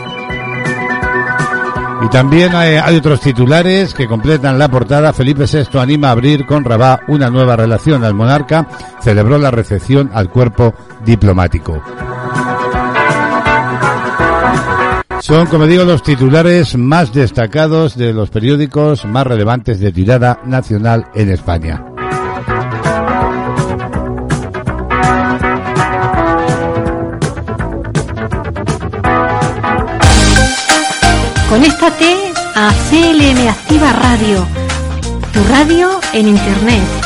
Y también hay, otros titulares que completan la portada. Felipe VI anima a abrir con Rabat una nueva relación. El monarca celebró la recepción al cuerpo diplomático. Son, como digo, los titulares más destacados de los periódicos más relevantes de tirada nacional en España. Conéctate a CLM Activa Radio, tu radio en Internet.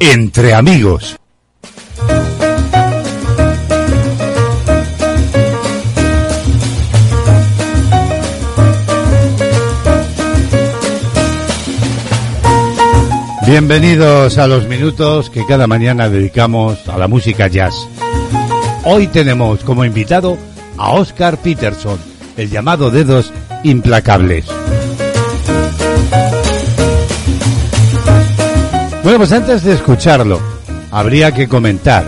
Entre amigos. Bienvenidos a los minutos que cada mañana dedicamos a la música jazz. Hoy tenemos como invitado a Oscar Peterson, el llamado Dedos Implacables. Bueno, pues antes de escucharlo, habría que comentar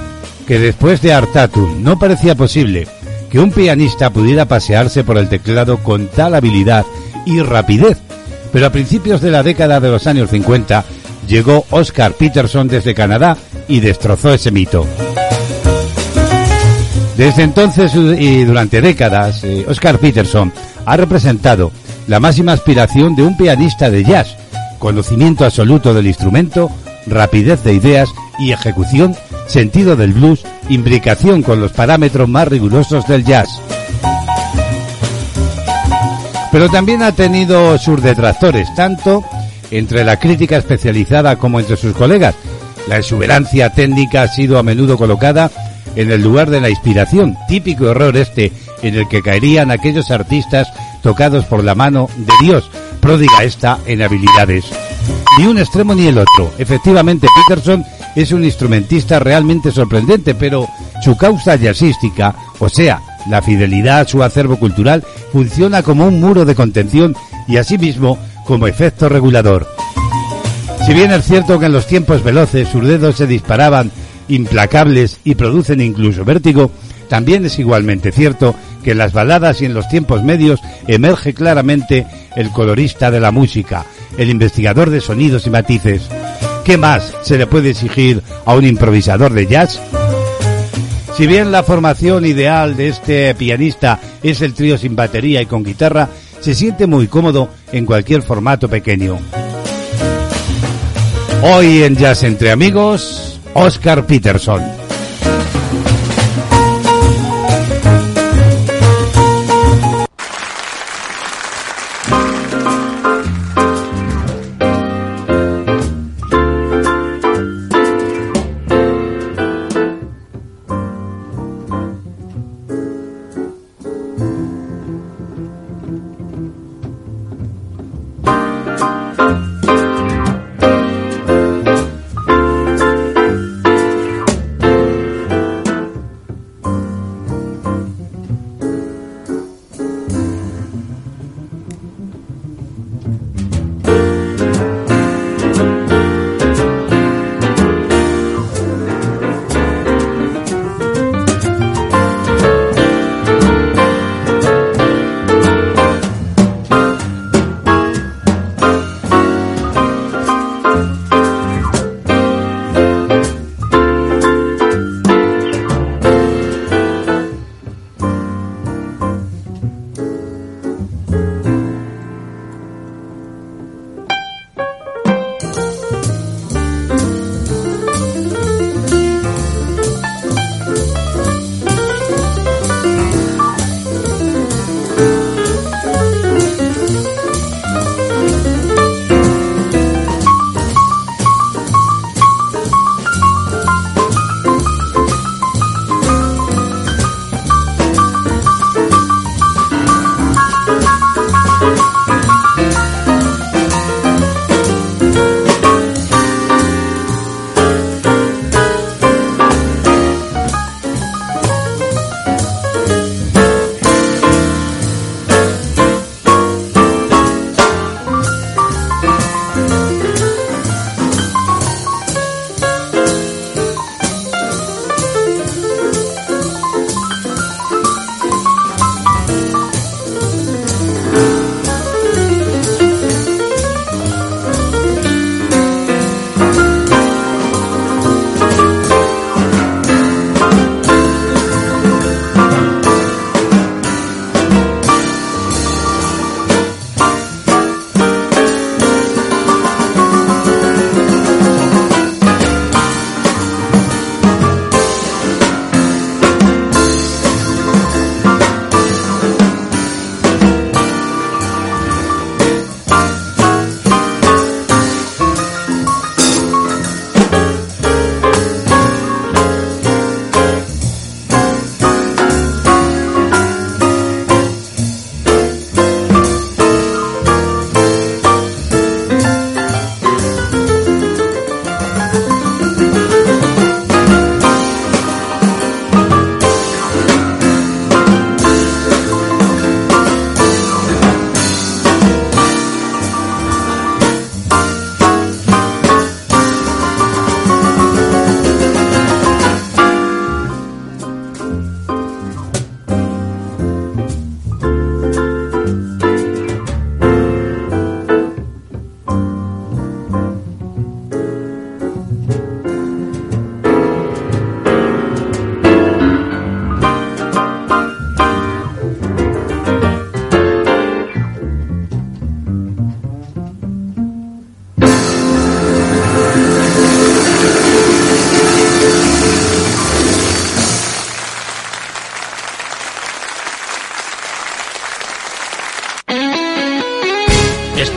que después de Artatum no parecía posible que un pianista pudiera pasearse por el teclado con tal habilidad y rapidez. Pero a principios de la década de los años 50 llegó Oscar Peterson desde Canadá y destrozó ese mito. Desde entonces y durante décadas, eh, Oscar Peterson ha representado la máxima aspiración de un pianista de jazz, conocimiento absoluto del instrumento, rapidez de ideas y ejecución, sentido del blues, imbricación con los parámetros más rigurosos del jazz. Pero también ha tenido sus detractores, tanto entre la crítica especializada como entre sus colegas. La exuberancia técnica ha sido a menudo colocada en el lugar de la inspiración, típico error este en el que caerían aquellos artistas tocados por la mano de Dios, pródiga esta en habilidades. Ni un extremo ni el otro. Efectivamente, Peterson es un instrumentista realmente sorprendente, pero su causa jazzística, o sea, la fidelidad a su acervo cultural, funciona como un muro de contención y asimismo como efecto regulador. Si bien es cierto que en los tiempos veloces sus dedos se disparaban implacables y producen incluso vértigo, también es igualmente cierto que en las baladas y en los tiempos medios emerge claramente el colorista de la música, el investigador de sonidos y matices. ¿Qué más se le puede exigir a un improvisador de jazz? Si bien la formación ideal de este pianista es el trío sin batería y con guitarra, se siente muy cómodo en cualquier formato pequeño. Hoy en Jazz entre amigos, Oscar Peterson.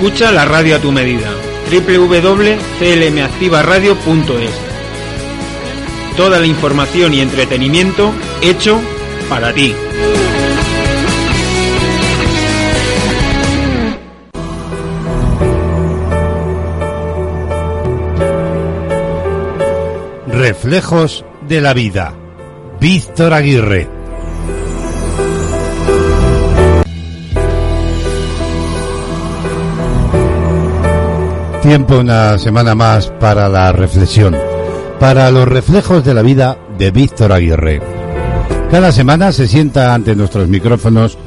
Escucha la radio a tu medida. www.clmactivaradio.es Toda la información y entretenimiento hecho para ti. Reflejos de la vida. Víctor Aguirre. Tiempo una semana más para la reflexión, para los reflejos de la vida de Víctor Aguirre. Cada semana se sienta ante nuestros micrófonos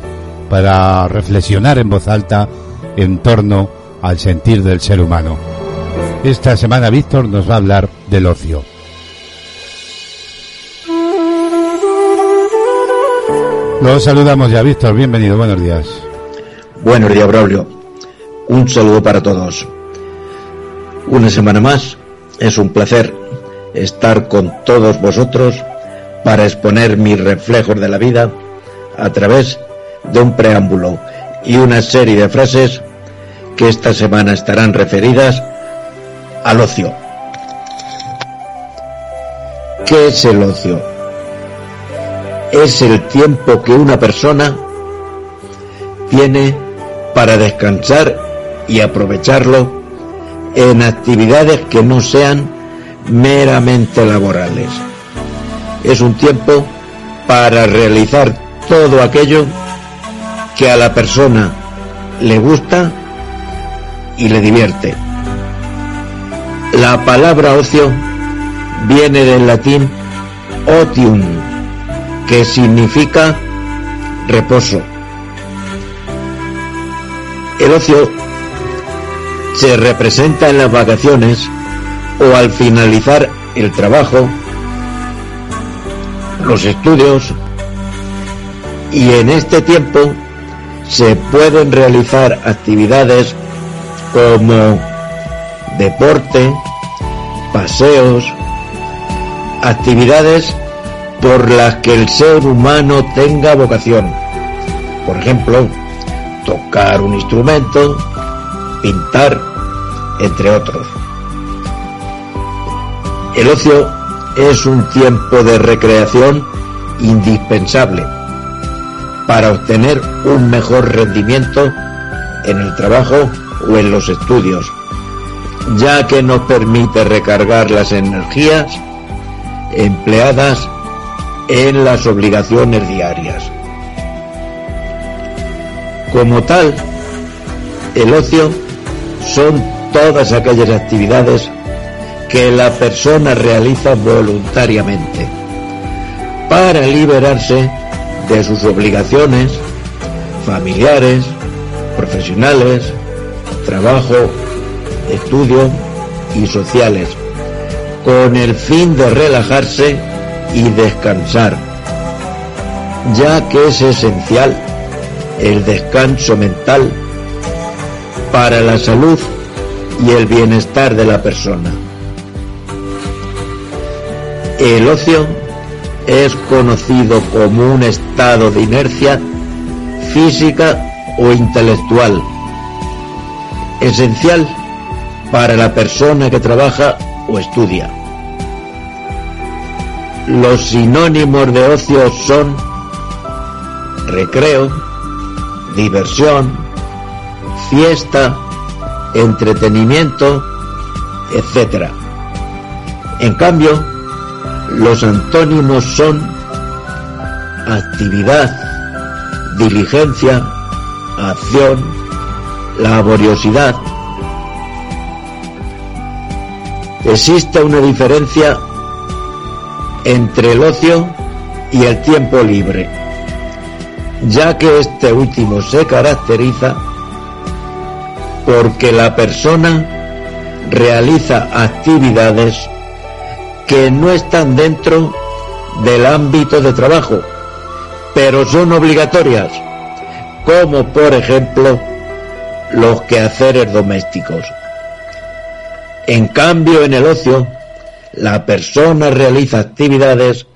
para reflexionar en voz alta en torno al sentir del ser humano. Esta semana Víctor nos va a hablar del ocio. Los saludamos ya, Víctor. Bienvenido, buenos días. Buenos días, Braulio. Un saludo para todos. Una semana más. Es un placer estar con todos vosotros para exponer mis reflejos de la vida a través de un preámbulo y una serie de frases que esta semana estarán referidas al ocio. ¿Qué es el ocio? Es el tiempo que una persona tiene para descansar y aprovecharlo en actividades que no sean meramente laborales. Es un tiempo para realizar todo aquello que a la persona le gusta y le divierte. La palabra ocio viene del latín otium, que significa reposo. El ocio se representa en las vacaciones o al finalizar el trabajo, los estudios y en este tiempo se pueden realizar actividades como deporte, paseos, actividades por las que el ser humano tenga vocación. Por ejemplo, tocar un instrumento, pintar, entre otros. El ocio es un tiempo de recreación indispensable para obtener un mejor rendimiento en el trabajo o en los estudios, ya que nos permite recargar las energías empleadas en las obligaciones diarias. Como tal, el ocio son todas aquellas actividades que la persona realiza voluntariamente para liberarse de sus obligaciones familiares, profesionales, trabajo, estudio y sociales, con el fin de relajarse y descansar, ya que es esencial el descanso mental para la salud y el bienestar de la persona. El ocio es conocido como un estado de inercia física o intelectual, esencial para la persona que trabaja o estudia. Los sinónimos de ocio son recreo, diversión, fiesta, entretenimiento, etc. En cambio, los antónimos son actividad, diligencia, acción, laboriosidad. Existe una diferencia entre el ocio y el tiempo libre, ya que este último se caracteriza porque la persona realiza actividades que no están dentro del ámbito de trabajo, pero son obligatorias, como por ejemplo los quehaceres domésticos. En cambio, en el ocio, la persona realiza actividades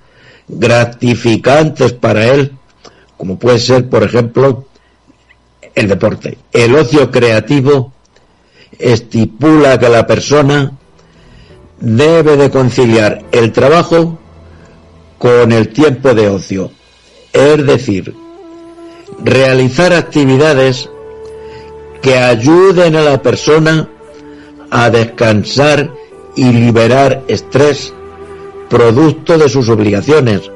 gratificantes para él, como puede ser, por ejemplo, el deporte. El ocio creativo estipula que la persona debe de conciliar el trabajo con el tiempo de ocio. Es decir, realizar actividades que ayuden a la persona a descansar y liberar estrés producto de sus obligaciones,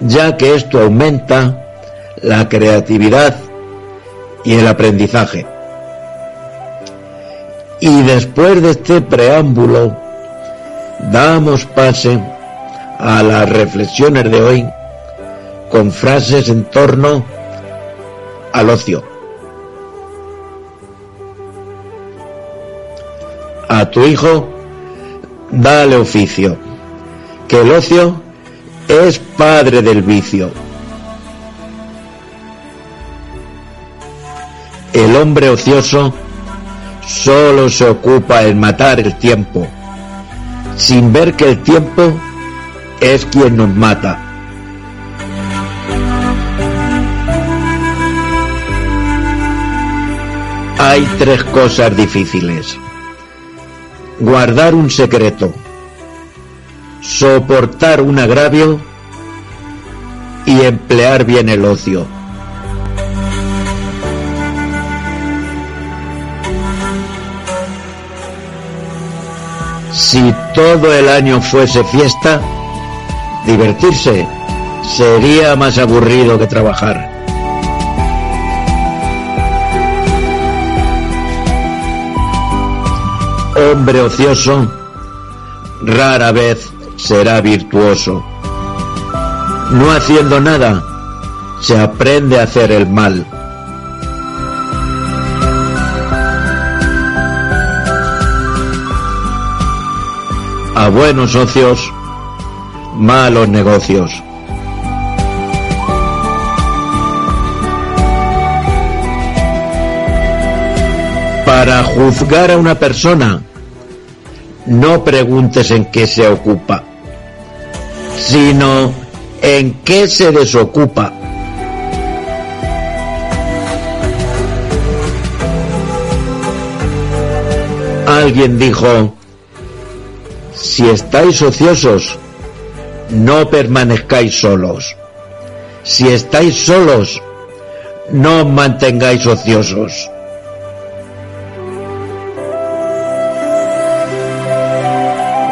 ya que esto aumenta la creatividad y el aprendizaje. Y después de este preámbulo, damos pase a las reflexiones de hoy con frases en torno al ocio. A tu hijo, dale oficio, que el ocio es padre del vicio. El hombre ocioso solo se ocupa en matar el tiempo, sin ver que el tiempo es quien nos mata. Hay tres cosas difíciles. Guardar un secreto, soportar un agravio y emplear bien el ocio. Si todo el año fuese fiesta, divertirse sería más aburrido que trabajar. Hombre ocioso rara vez será virtuoso. No haciendo nada, se aprende a hacer el mal. A buenos socios, malos negocios. Para juzgar a una persona, no preguntes en qué se ocupa, sino en qué se desocupa. Alguien dijo, si estáis ociosos, no permanezcáis solos. Si estáis solos, no os mantengáis ociosos.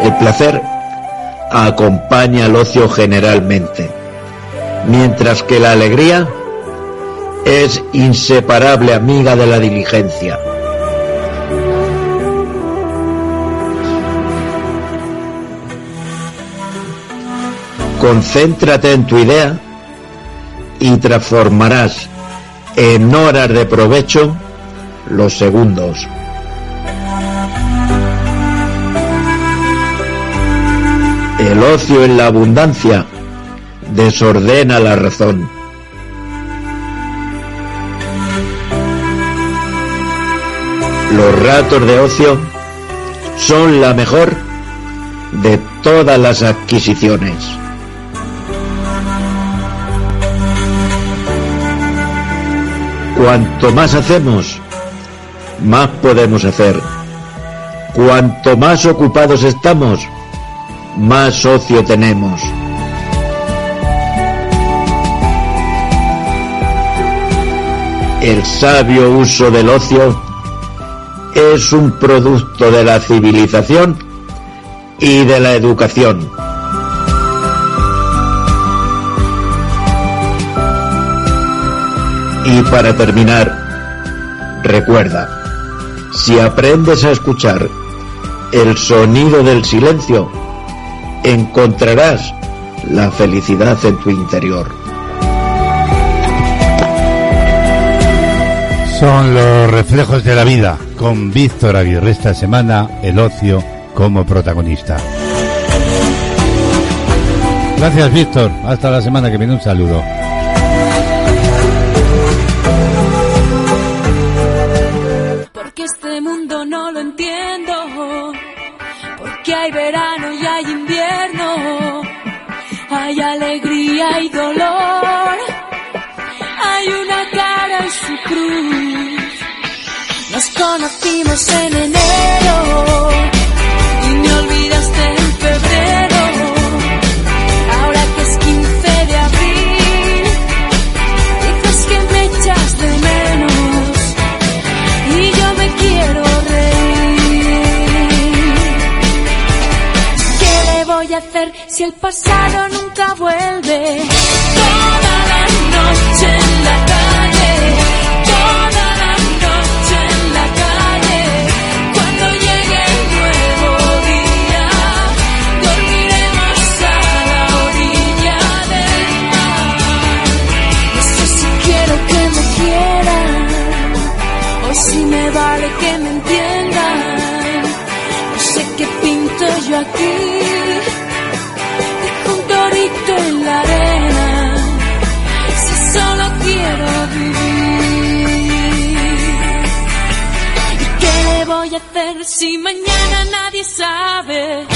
El placer acompaña al ocio generalmente, mientras que la alegría es inseparable amiga de la diligencia. Concéntrate en tu idea y transformarás en horas de provecho los segundos. El ocio en la abundancia desordena la razón. Los ratos de ocio son la mejor de todas las adquisiciones. Cuanto más hacemos, más podemos hacer. Cuanto más ocupados estamos, más ocio tenemos. El sabio uso del ocio es un producto de la civilización y de la educación. Y para terminar, recuerda, si aprendes a escuchar el sonido del silencio, encontrarás la felicidad en tu interior. Son los reflejos de la vida con Víctor Aguirre esta semana, el ocio como protagonista. Gracias Víctor, hasta la semana que viene un saludo. Alegría y dolor. Hay una cara en su cruz. Nos conocimos en enero si el pasado nunca vuelve? Si mañana nadie sabe?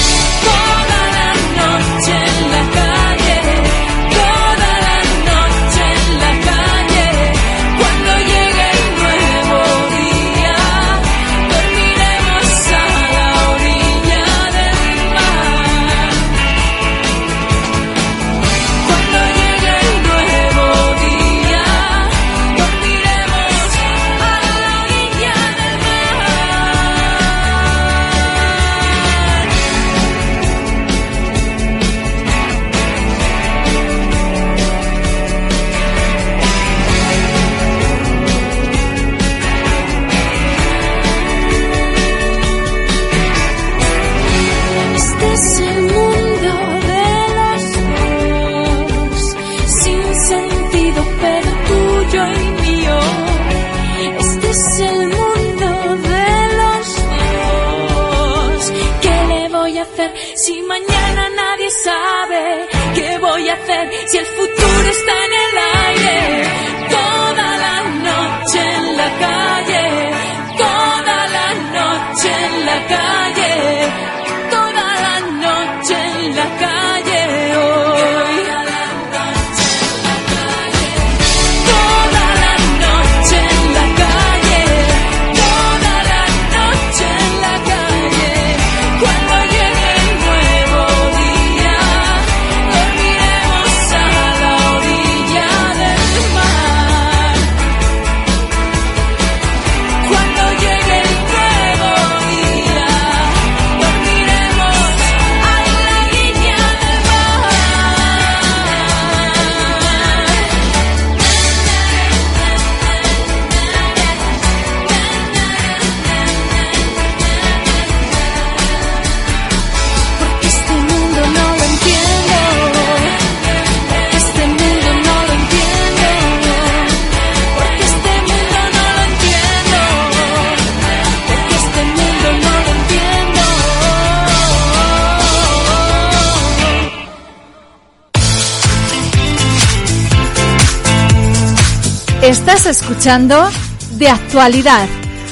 De Actualidad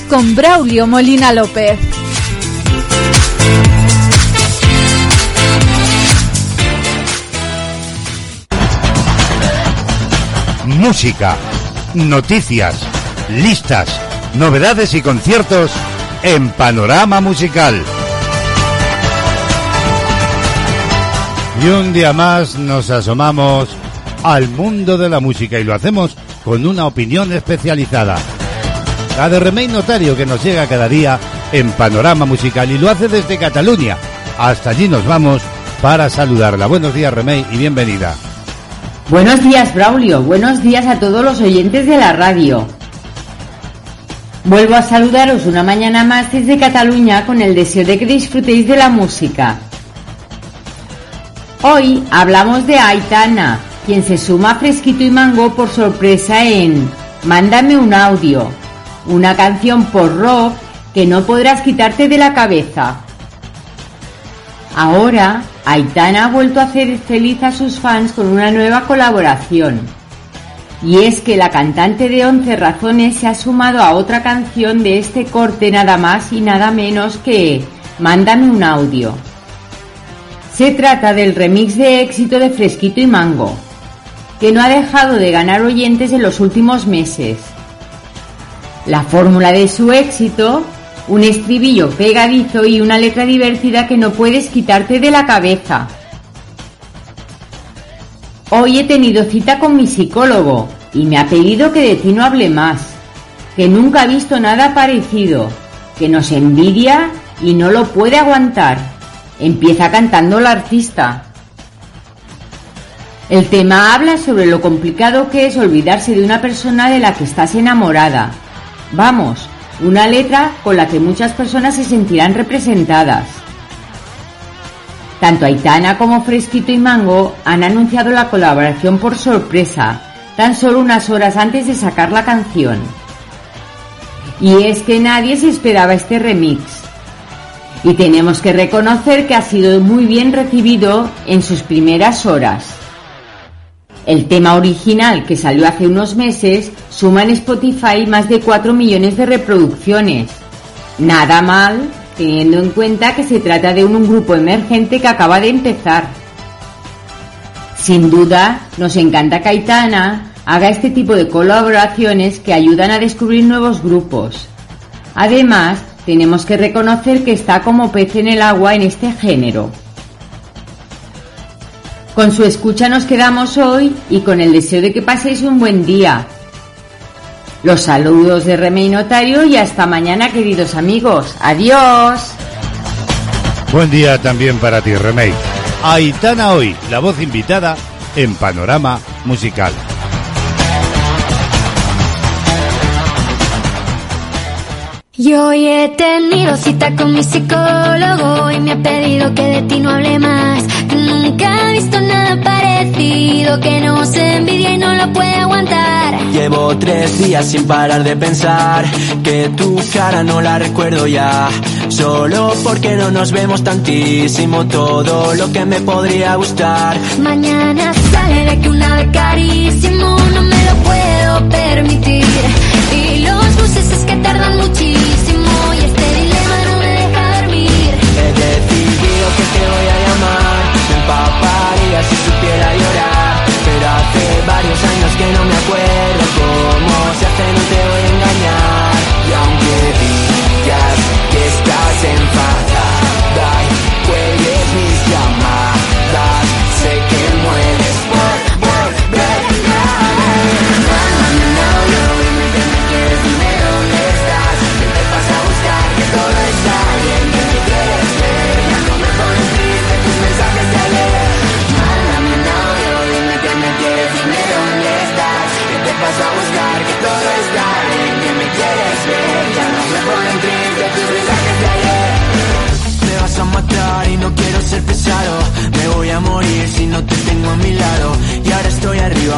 con Braulio Molina López. música, noticias, listas, novedades y conciertos en Panorama Musical. Y un día más nos asomamos al mundo de la música y lo hacemos con una opinión especializada. La de Remey Notario que nos llega cada día en Panorama Musical y lo hace desde Cataluña. Hasta allí nos vamos para saludarla. Buenos días Remey y bienvenida. Buenos días, Braulio. Buenos días a todos los oyentes de la radio. Vuelvo a saludaros una mañana más desde Cataluña con el deseo de que disfrutéis de la música. Hoy hablamos de Aitana, quien se suma a Fresquito y Mango por sorpresa en Mándame un audio, una canción por rock que no podrás quitarte de la cabeza. Ahora, Aitana ha vuelto a hacer feliz a sus fans con una nueva colaboración. Y es que la cantante de 11 razones se ha sumado a otra canción de este corte nada más y nada menos que Mándame un audio. Se trata del remix de éxito de Fresquito y Mango, que no ha dejado de ganar oyentes en los últimos meses. La fórmula de su éxito, un estribillo pegadizo y una letra divertida que no puedes quitarte de la cabeza. Hoy he tenido cita con mi psicólogo y me ha pedido que de ti no hable más, que nunca ha visto nada parecido, que nos envidia y no lo puede aguantar. Empieza cantando la artista. El tema habla sobre lo complicado que es olvidarse de una persona de la que estás enamorada. Vamos, una letra con la que muchas personas se sentirán representadas. Tanto Aitana como Fresquito y Mango han anunciado la colaboración por sorpresa, tan solo unas horas antes de sacar la canción. Y es que nadie se esperaba este remix. Y tenemos que reconocer que ha sido muy bien recibido en sus primeras horas. El tema original, que salió hace unos meses, suma en Spotify más de 4 millones de reproducciones. Nada mal, teniendo en cuenta que se trata de un grupo emergente que acaba de empezar. Sin duda, nos encanta que Aitana haga este tipo de colaboraciones que ayudan a descubrir nuevos grupos. Además, tenemos que reconocer que está como pez en el agua en este género. Con su escucha nos quedamos hoy y con el deseo de que paséis un buen día. Los saludos de Remey Notario y hasta mañana queridos amigos. Adiós. Buen día también para ti, Remey. Aitana hoy, la voz invitada en Panorama Musical. Yo hoy he tenido cita con mi psicólogo y me ha pedido que de ti no hable más. Que nunca he visto nada parecido, que no se envidia y no lo puede aguantar. Llevo tres días sin parar de pensar que tu cara no la recuerdo ya. Solo porque no nos vemos tantísimo todo lo que me podría gustar. Mañana sale de que una vez carísimo no me lo puedo permitir. Y los buses es que tardan muchísimo si supiera llorar. Pero hace varios años que no me acuerdo cómo se hace, no te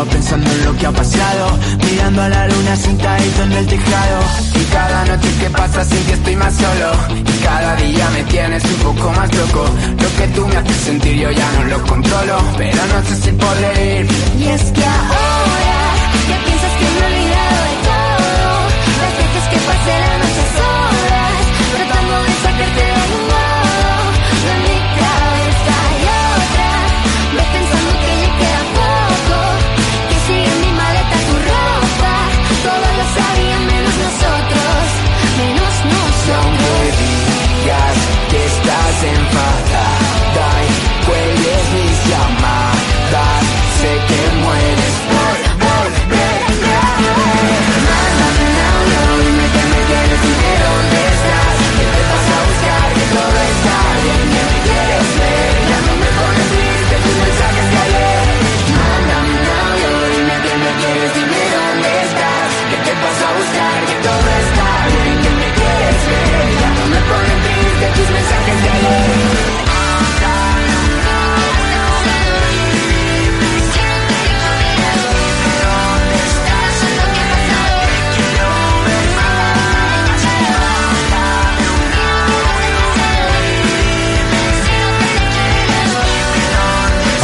pensando en lo que ha pasado. Mirando a la luna sentadito en el tejado. Y cada noche que pasa sí que estoy más solo. Y cada día me tienes un poco más loco. Lo que tú me haces sentir yo ya no lo controlo. Pero no sé si podré ir. Y es que ahora ya piensas que me he olvidado de todo. Las veces que pasé la noche a solas, tratando de sacarte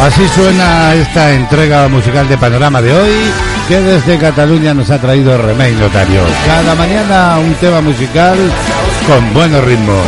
Así suena esta entrega musical de Panorama de hoy, que desde Cataluña nos ha traído Remey Notario. Cada mañana un tema musical con buenos ritmos.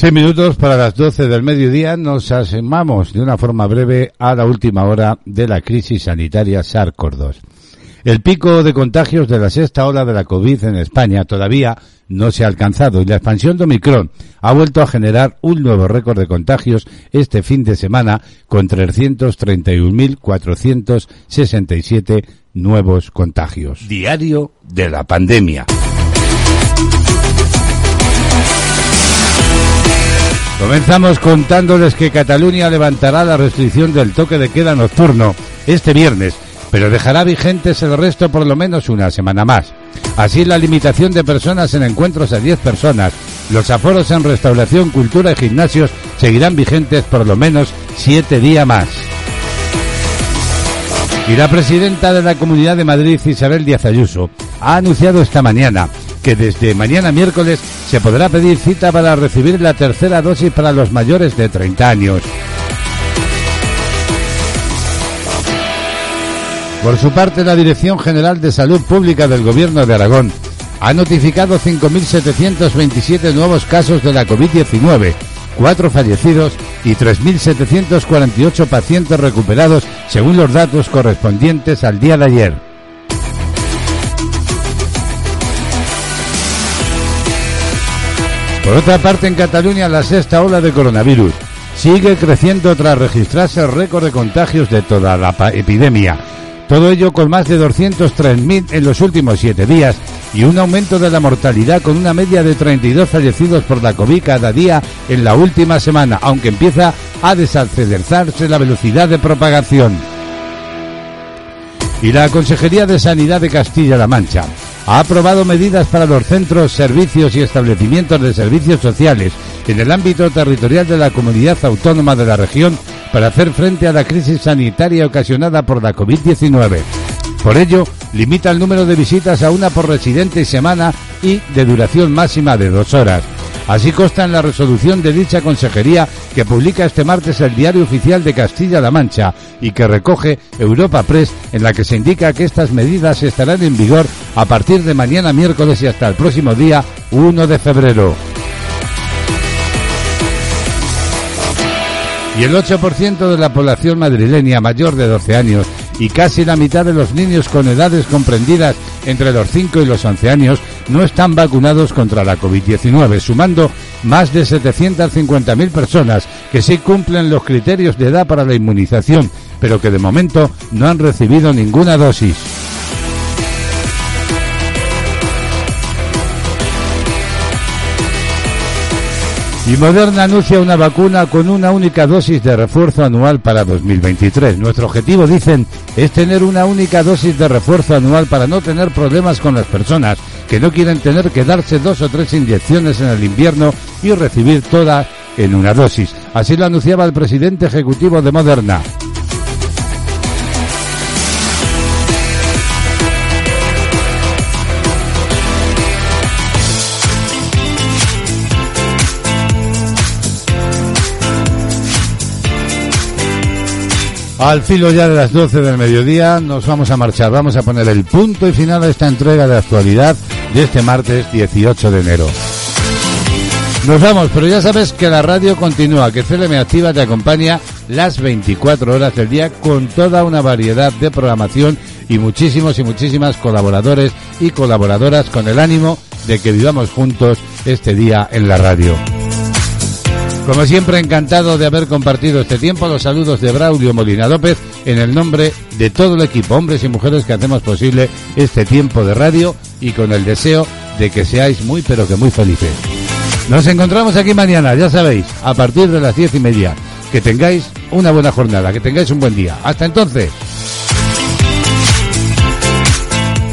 Seis minutos para las doce del mediodía nos asomamos de una forma breve a la última hora de la crisis sanitaria SARS-CoV-2. El pico de contagios de la sexta ola de la COVID en España todavía no se ha alcanzado y la expansión de Omicron ha vuelto a generar un nuevo récord de contagios este fin de semana con 331.467 nuevos contagios. Diario de la pandemia. Comenzamos contándoles que Cataluña levantará la restricción del toque de queda nocturno este viernes, pero dejará vigentes el resto por lo menos una semana más. Así la limitación de personas en encuentros a 10 personas, los aforos en restauración, cultura y gimnasios seguirán vigentes por lo menos 7 días más. Y la presidenta de la Comunidad de Madrid, Isabel Díaz Ayuso, ha anunciado esta mañana que desde mañana miércoles se podrá pedir cita para recibir la tercera dosis para los mayores de 30 años. Por su parte, la Dirección General de Salud Pública del Gobierno de Aragón ha notificado 5.727 nuevos casos de la COVID-19, cuatro fallecidos y 3.748 pacientes recuperados según los datos correspondientes al día de ayer. Por otra parte, en Cataluña la sexta ola de coronavirus sigue creciendo tras registrarse el récord de contagios de toda la epidemia. Todo ello con más de 203.000 en los últimos siete días y un aumento de la mortalidad con una media de 32 fallecidos por la COVID cada día en la última semana, aunque empieza a desacelerarse la velocidad de propagación. Y la Consejería de Sanidad de Castilla-La Mancha ha aprobado medidas para los centros, servicios y establecimientos de servicios sociales en el ámbito territorial de la comunidad autónoma de la región para hacer frente a la crisis sanitaria ocasionada por la COVID-19. Por ello, limita el número de visitas a una por residente semana y de duración máxima de dos horas. Así consta en la resolución de dicha consejería que publica este martes el Diario Oficial de Castilla-La Mancha y que recoge Europa Press en la que se indica que estas medidas estarán en vigor a partir de mañana miércoles y hasta el próximo día 1 de febrero. Y el 8% de la población madrileña mayor de 12 años y casi la mitad de los niños con edades comprendidas entre los 5 y los 11 años no están vacunados contra la COVID-19, sumando más de 750.000 personas que sí cumplen los criterios de edad para la inmunización, pero que de momento no han recibido ninguna dosis. Y Moderna anuncia una vacuna con una única dosis de refuerzo anual para 2023. Nuestro objetivo, dicen, es tener una única dosis de refuerzo anual para no tener problemas con las personas que no quieren tener que darse dos o tres inyecciones en el invierno y recibir toda en una dosis. Así lo anunciaba el presidente ejecutivo de Moderna. Al filo ya de las 12 del mediodía nos vamos a marchar, vamos a poner el punto y final a esta entrega de actualidad de este martes 18 de enero. Nos vamos, pero ya sabes que la radio continúa, que CLM Activa te acompaña las 24 horas del día con toda una variedad de programación y muchísimos y muchísimas colaboradores y colaboradoras con el ánimo de que vivamos juntos este día en la radio. Como siempre, encantado de haber compartido este tiempo. Los saludos de Braulio Molina López en el nombre de todo el equipo, hombres y mujeres que hacemos posible este tiempo de radio y con el deseo de que seáis muy pero que muy felices. Nos encontramos aquí mañana, ya sabéis, a partir de las diez y media. Que tengáis una buena jornada, que tengáis un buen día. Hasta entonces.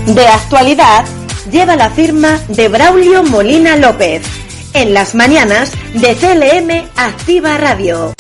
De actualidad lleva la firma de Braulio Molina López en las mañanas de CLM Activa Radio.